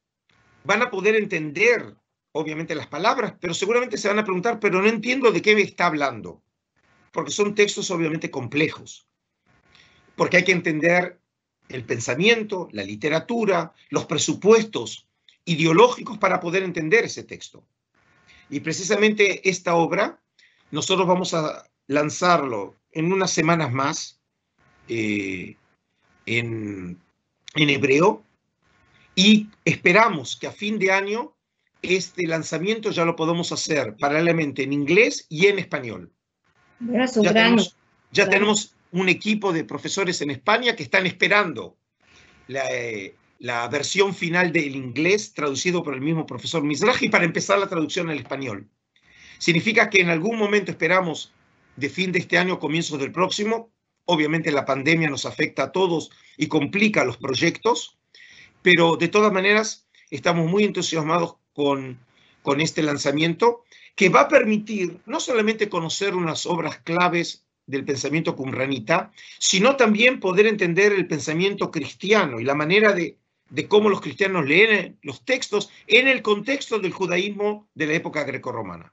van a poder entender, obviamente, las palabras, pero seguramente se van a preguntar, pero no entiendo de qué me está hablando, porque son textos obviamente complejos, porque hay que entender el pensamiento, la literatura, los presupuestos ideológicos para poder entender ese texto. Y precisamente esta obra, nosotros vamos a lanzarlo en unas semanas más eh, en, en hebreo y esperamos que a fin de año este lanzamiento ya lo podamos hacer paralelamente en inglés y en español. ya, tenemos, ya tenemos, un equipo de profesores en España que están esperando la, eh, la versión final del inglés traducido por el mismo profesor Mizrahi para empezar la traducción al español. Significa que en algún momento esperamos de fin de este año, comienzos del próximo. Obviamente la pandemia nos afecta a todos y complica los proyectos, pero de todas maneras estamos muy entusiasmados con, este lanzamiento que va a permitir no solamente conocer unas obras claves del pensamiento cumranita, sino también poder entender el pensamiento cristiano y la manera de, cómo los cristianos leen los textos en el contexto del judaísmo de la época grecorromana.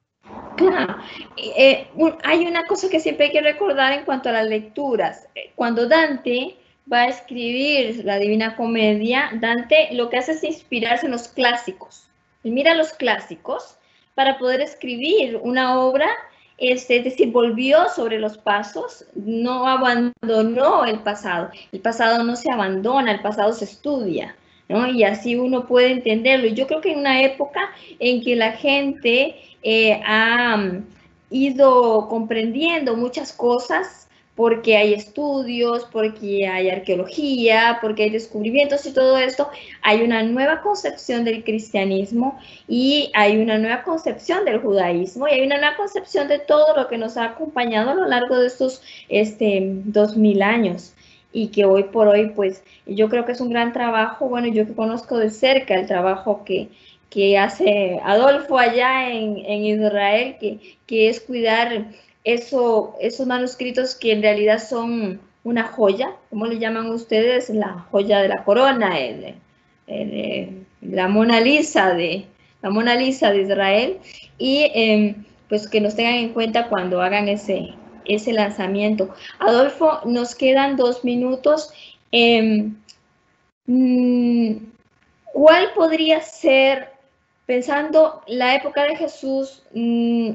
Claro, eh, hay una cosa que siempre hay que recordar en cuanto a las lecturas. Eh, cuando Dante va a escribir la Divina Comedia, Dante lo que hace es inspirarse en los clásicos. Mira los clásicos para poder escribir una obra, este, es decir, volvió sobre los pasos, no abandonó el pasado. El pasado no se abandona, el pasado se estudia. Y así uno puede entenderlo. Yo creo que en una época en que la gente eh, ha mm, ido comprendiendo muchas cosas, porque hay estudios, porque hay arqueología, porque hay descubrimientos y todo esto, hay una nueva concepción del cristianismo y hay una nueva concepción del judaísmo y hay una nueva concepción de todo lo que nos ha acompañado a lo largo de estos este, dos mil años y que hoy por hoy, pues yo creo que es un gran trabajo, bueno, yo que conozco de cerca el trabajo que, que hace Adolfo allá en, en Israel, que, que, es cuidar eso, esos manuscritos que en realidad son una joya, ¿cómo le llaman ustedes? La joya de la corona, el, la Mona Lisa de la Mona Lisa de Israel, y em, pues que nos tengan en cuenta cuando hagan ese, ese lanzamiento. Adolfo, nos quedan dos minutos. Em, mm, ¿Cuál podría ser, pensando la época de Jesús, mm,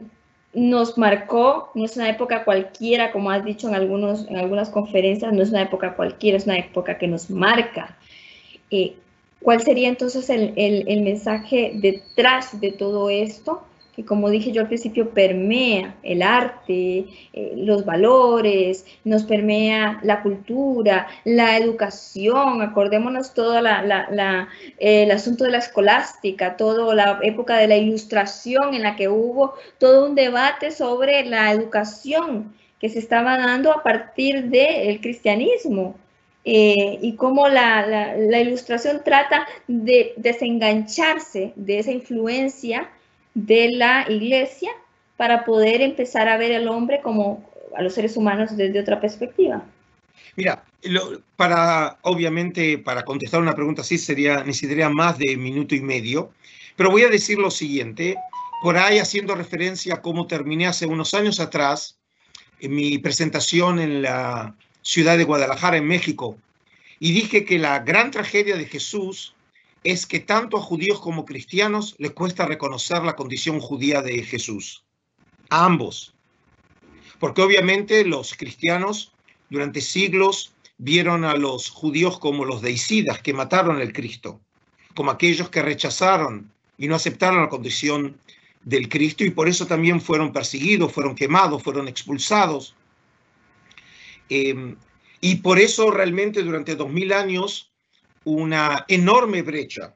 nos marcó, no es una época cualquiera, como has dicho en, algunos, en algunas conferencias, no es una época cualquiera, es una época que nos marca. Eh, ¿Cuál sería entonces el, el mensaje detrás de todo esto? Que como dije yo al principio, permea el arte, eh, los valores, nos permea la cultura, la educación, acordémonos todo la, el asunto de la escolástica, toda la época de la ilustración en la que hubo todo un debate sobre la educación que se estaba dando a partir del cristianismo. Eh, y cómo la, la ilustración trata de desengancharse de esa influencia de la iglesia para poder empezar a ver al hombre como a los seres humanos desde otra perspectiva? Mira, para obviamente para contestar una pregunta así sería necesitaría más de minuto y medio, pero voy a decir lo siguiente, por ahí haciendo referencia a cómo terminé hace unos años atrás en mi presentación en la ciudad de Guadalajara en México y dije que la gran tragedia de Jesús es que tanto a judíos como cristianos les cuesta reconocer la condición judía de Jesús. A ambos. Porque obviamente los cristianos durante siglos vieron a los judíos como los deicidas que mataron al Cristo, como aquellos que rechazaron y no aceptaron la condición del Cristo y por eso también fueron perseguidos, fueron quemados, fueron expulsados. Eh, y por eso realmente durante dos mil años una enorme brecha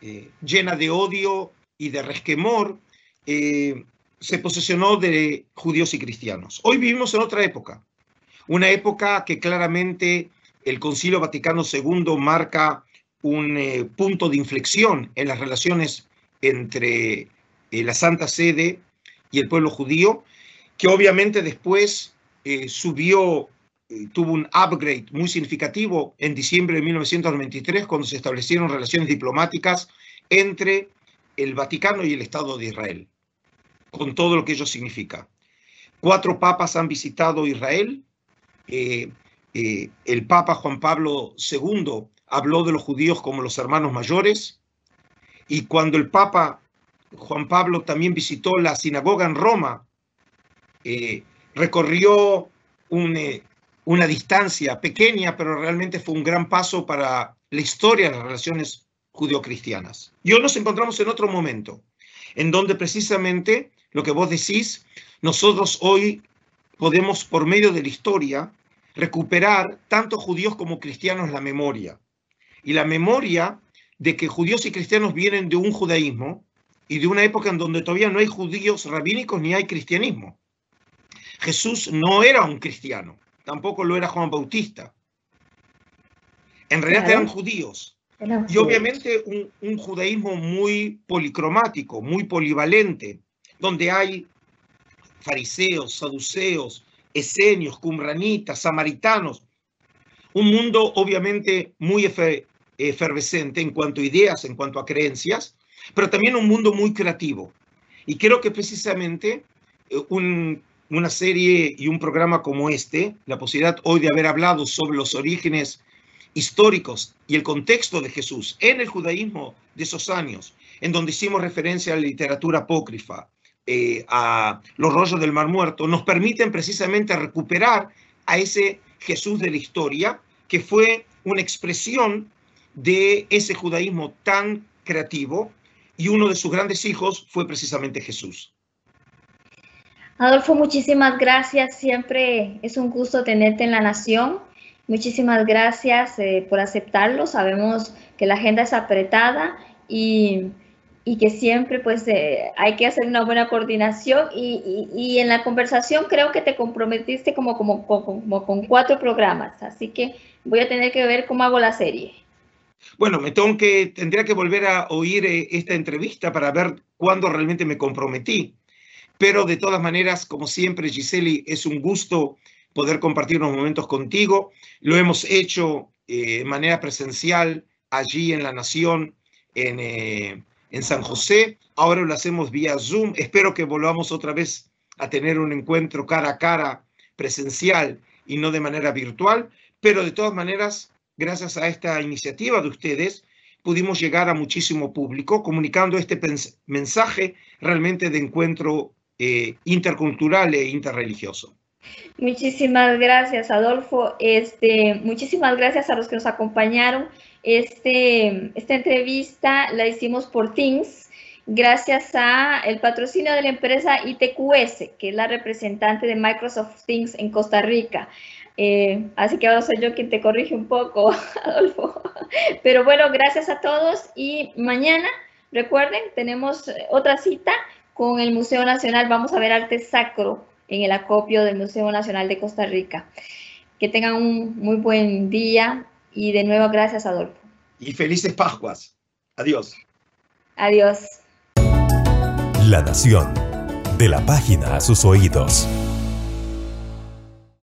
eh, llena de odio y de resquemor, eh, se posesionó de judíos y cristianos. Hoy vivimos en otra época, una época que claramente el Concilio Vaticano II marca un eh, punto de inflexión en las relaciones entre la Santa Sede y el pueblo judío, que obviamente después subió, tuvo un upgrade muy significativo en diciembre de 1993, cuando se establecieron relaciones diplomáticas entre el Vaticano y el Estado de Israel, con todo lo que ello significa. Cuatro papas han visitado Israel. Eh, el Papa Juan Pablo II habló de los judíos como los hermanos mayores. Y cuando el Papa Juan Pablo también visitó la sinagoga en Roma, eh, recorrió eh, una distancia pequeña, pero realmente fue un gran paso para la historia de las relaciones judio-cristianas. Y hoy nos encontramos en otro momento, en donde precisamente lo que vos decís, nosotros hoy podemos, por medio de la historia, recuperar tanto judíos como cristianos la memoria. Y la memoria de que judíos y cristianos vienen de un judaísmo y de una época en donde todavía no hay judíos rabínicos ni hay cristianismo. Jesús no era un cristiano, tampoco lo era Juan Bautista. En realidad eran judíos. y obviamente un, judaísmo muy policromático, muy polivalente, donde hay fariseos, saduceos, esenios, cumranitas, samaritanos. Un mundo obviamente muy efervescente en cuanto a ideas, en cuanto a creencias, pero también un mundo muy creativo. Y creo que precisamente eh, un una serie y un programa como este, la posibilidad hoy de haber hablado sobre los orígenes históricos y el contexto de Jesús en el judaísmo de esos años, en donde hicimos referencia a la literatura apócrifa, eh, a los rollos del Mar Muerto, nos permiten precisamente recuperar a ese Jesús de la historia, que fue una expresión de ese judaísmo tan creativo, y uno de sus grandes hijos fue precisamente Jesús. Adolfo, muchísimas gracias. Siempre es un gusto tenerte en la Nación. Muchísimas gracias eh, por aceptarlo. Sabemos que la agenda es apretada y, que siempre pues eh, hay que hacer una buena coordinación y, en la conversación creo que te comprometiste como, como, como, con cuatro programas, así que voy a tener que ver cómo hago la serie. Bueno, me tengo que, tendría que volver a oír eh, esta entrevista para ver cuándo realmente me comprometí. Pero de todas maneras, como siempre, Giseli, es un gusto poder compartir unos momentos contigo. Lo hemos hecho eh, de manera presencial allí en La Nación, en, eh, en San José. Ahora lo hacemos vía Zoom. Espero que volvamos otra vez a tener un encuentro cara a cara presencial y no de manera virtual. Pero de todas maneras, gracias a esta iniciativa de ustedes, pudimos llegar a muchísimo público comunicando este mensaje realmente de encuentro eh, intercultural e interreligioso. Muchísimas gracias, Adolfo. Este, muchísimas gracias a los que nos acompañaron. Este, esta entrevista la hicimos por Teams gracias a el patrocinio de la empresa ITQS, que es la representante de Microsoft Teams en Costa Rica. Eh, así que ahora soy yo quien te corrige un poco, Adolfo. Pero bueno, gracias a todos y mañana, recuerden, tenemos otra cita con el Museo Nacional vamos a ver arte sacro en el acopio del Museo Nacional de Costa Rica. Que tengan un muy buen día y de nuevo gracias Adolfo. Y felices Pascuas. Adiós. Adiós. La Nación. De la página a sus oídos.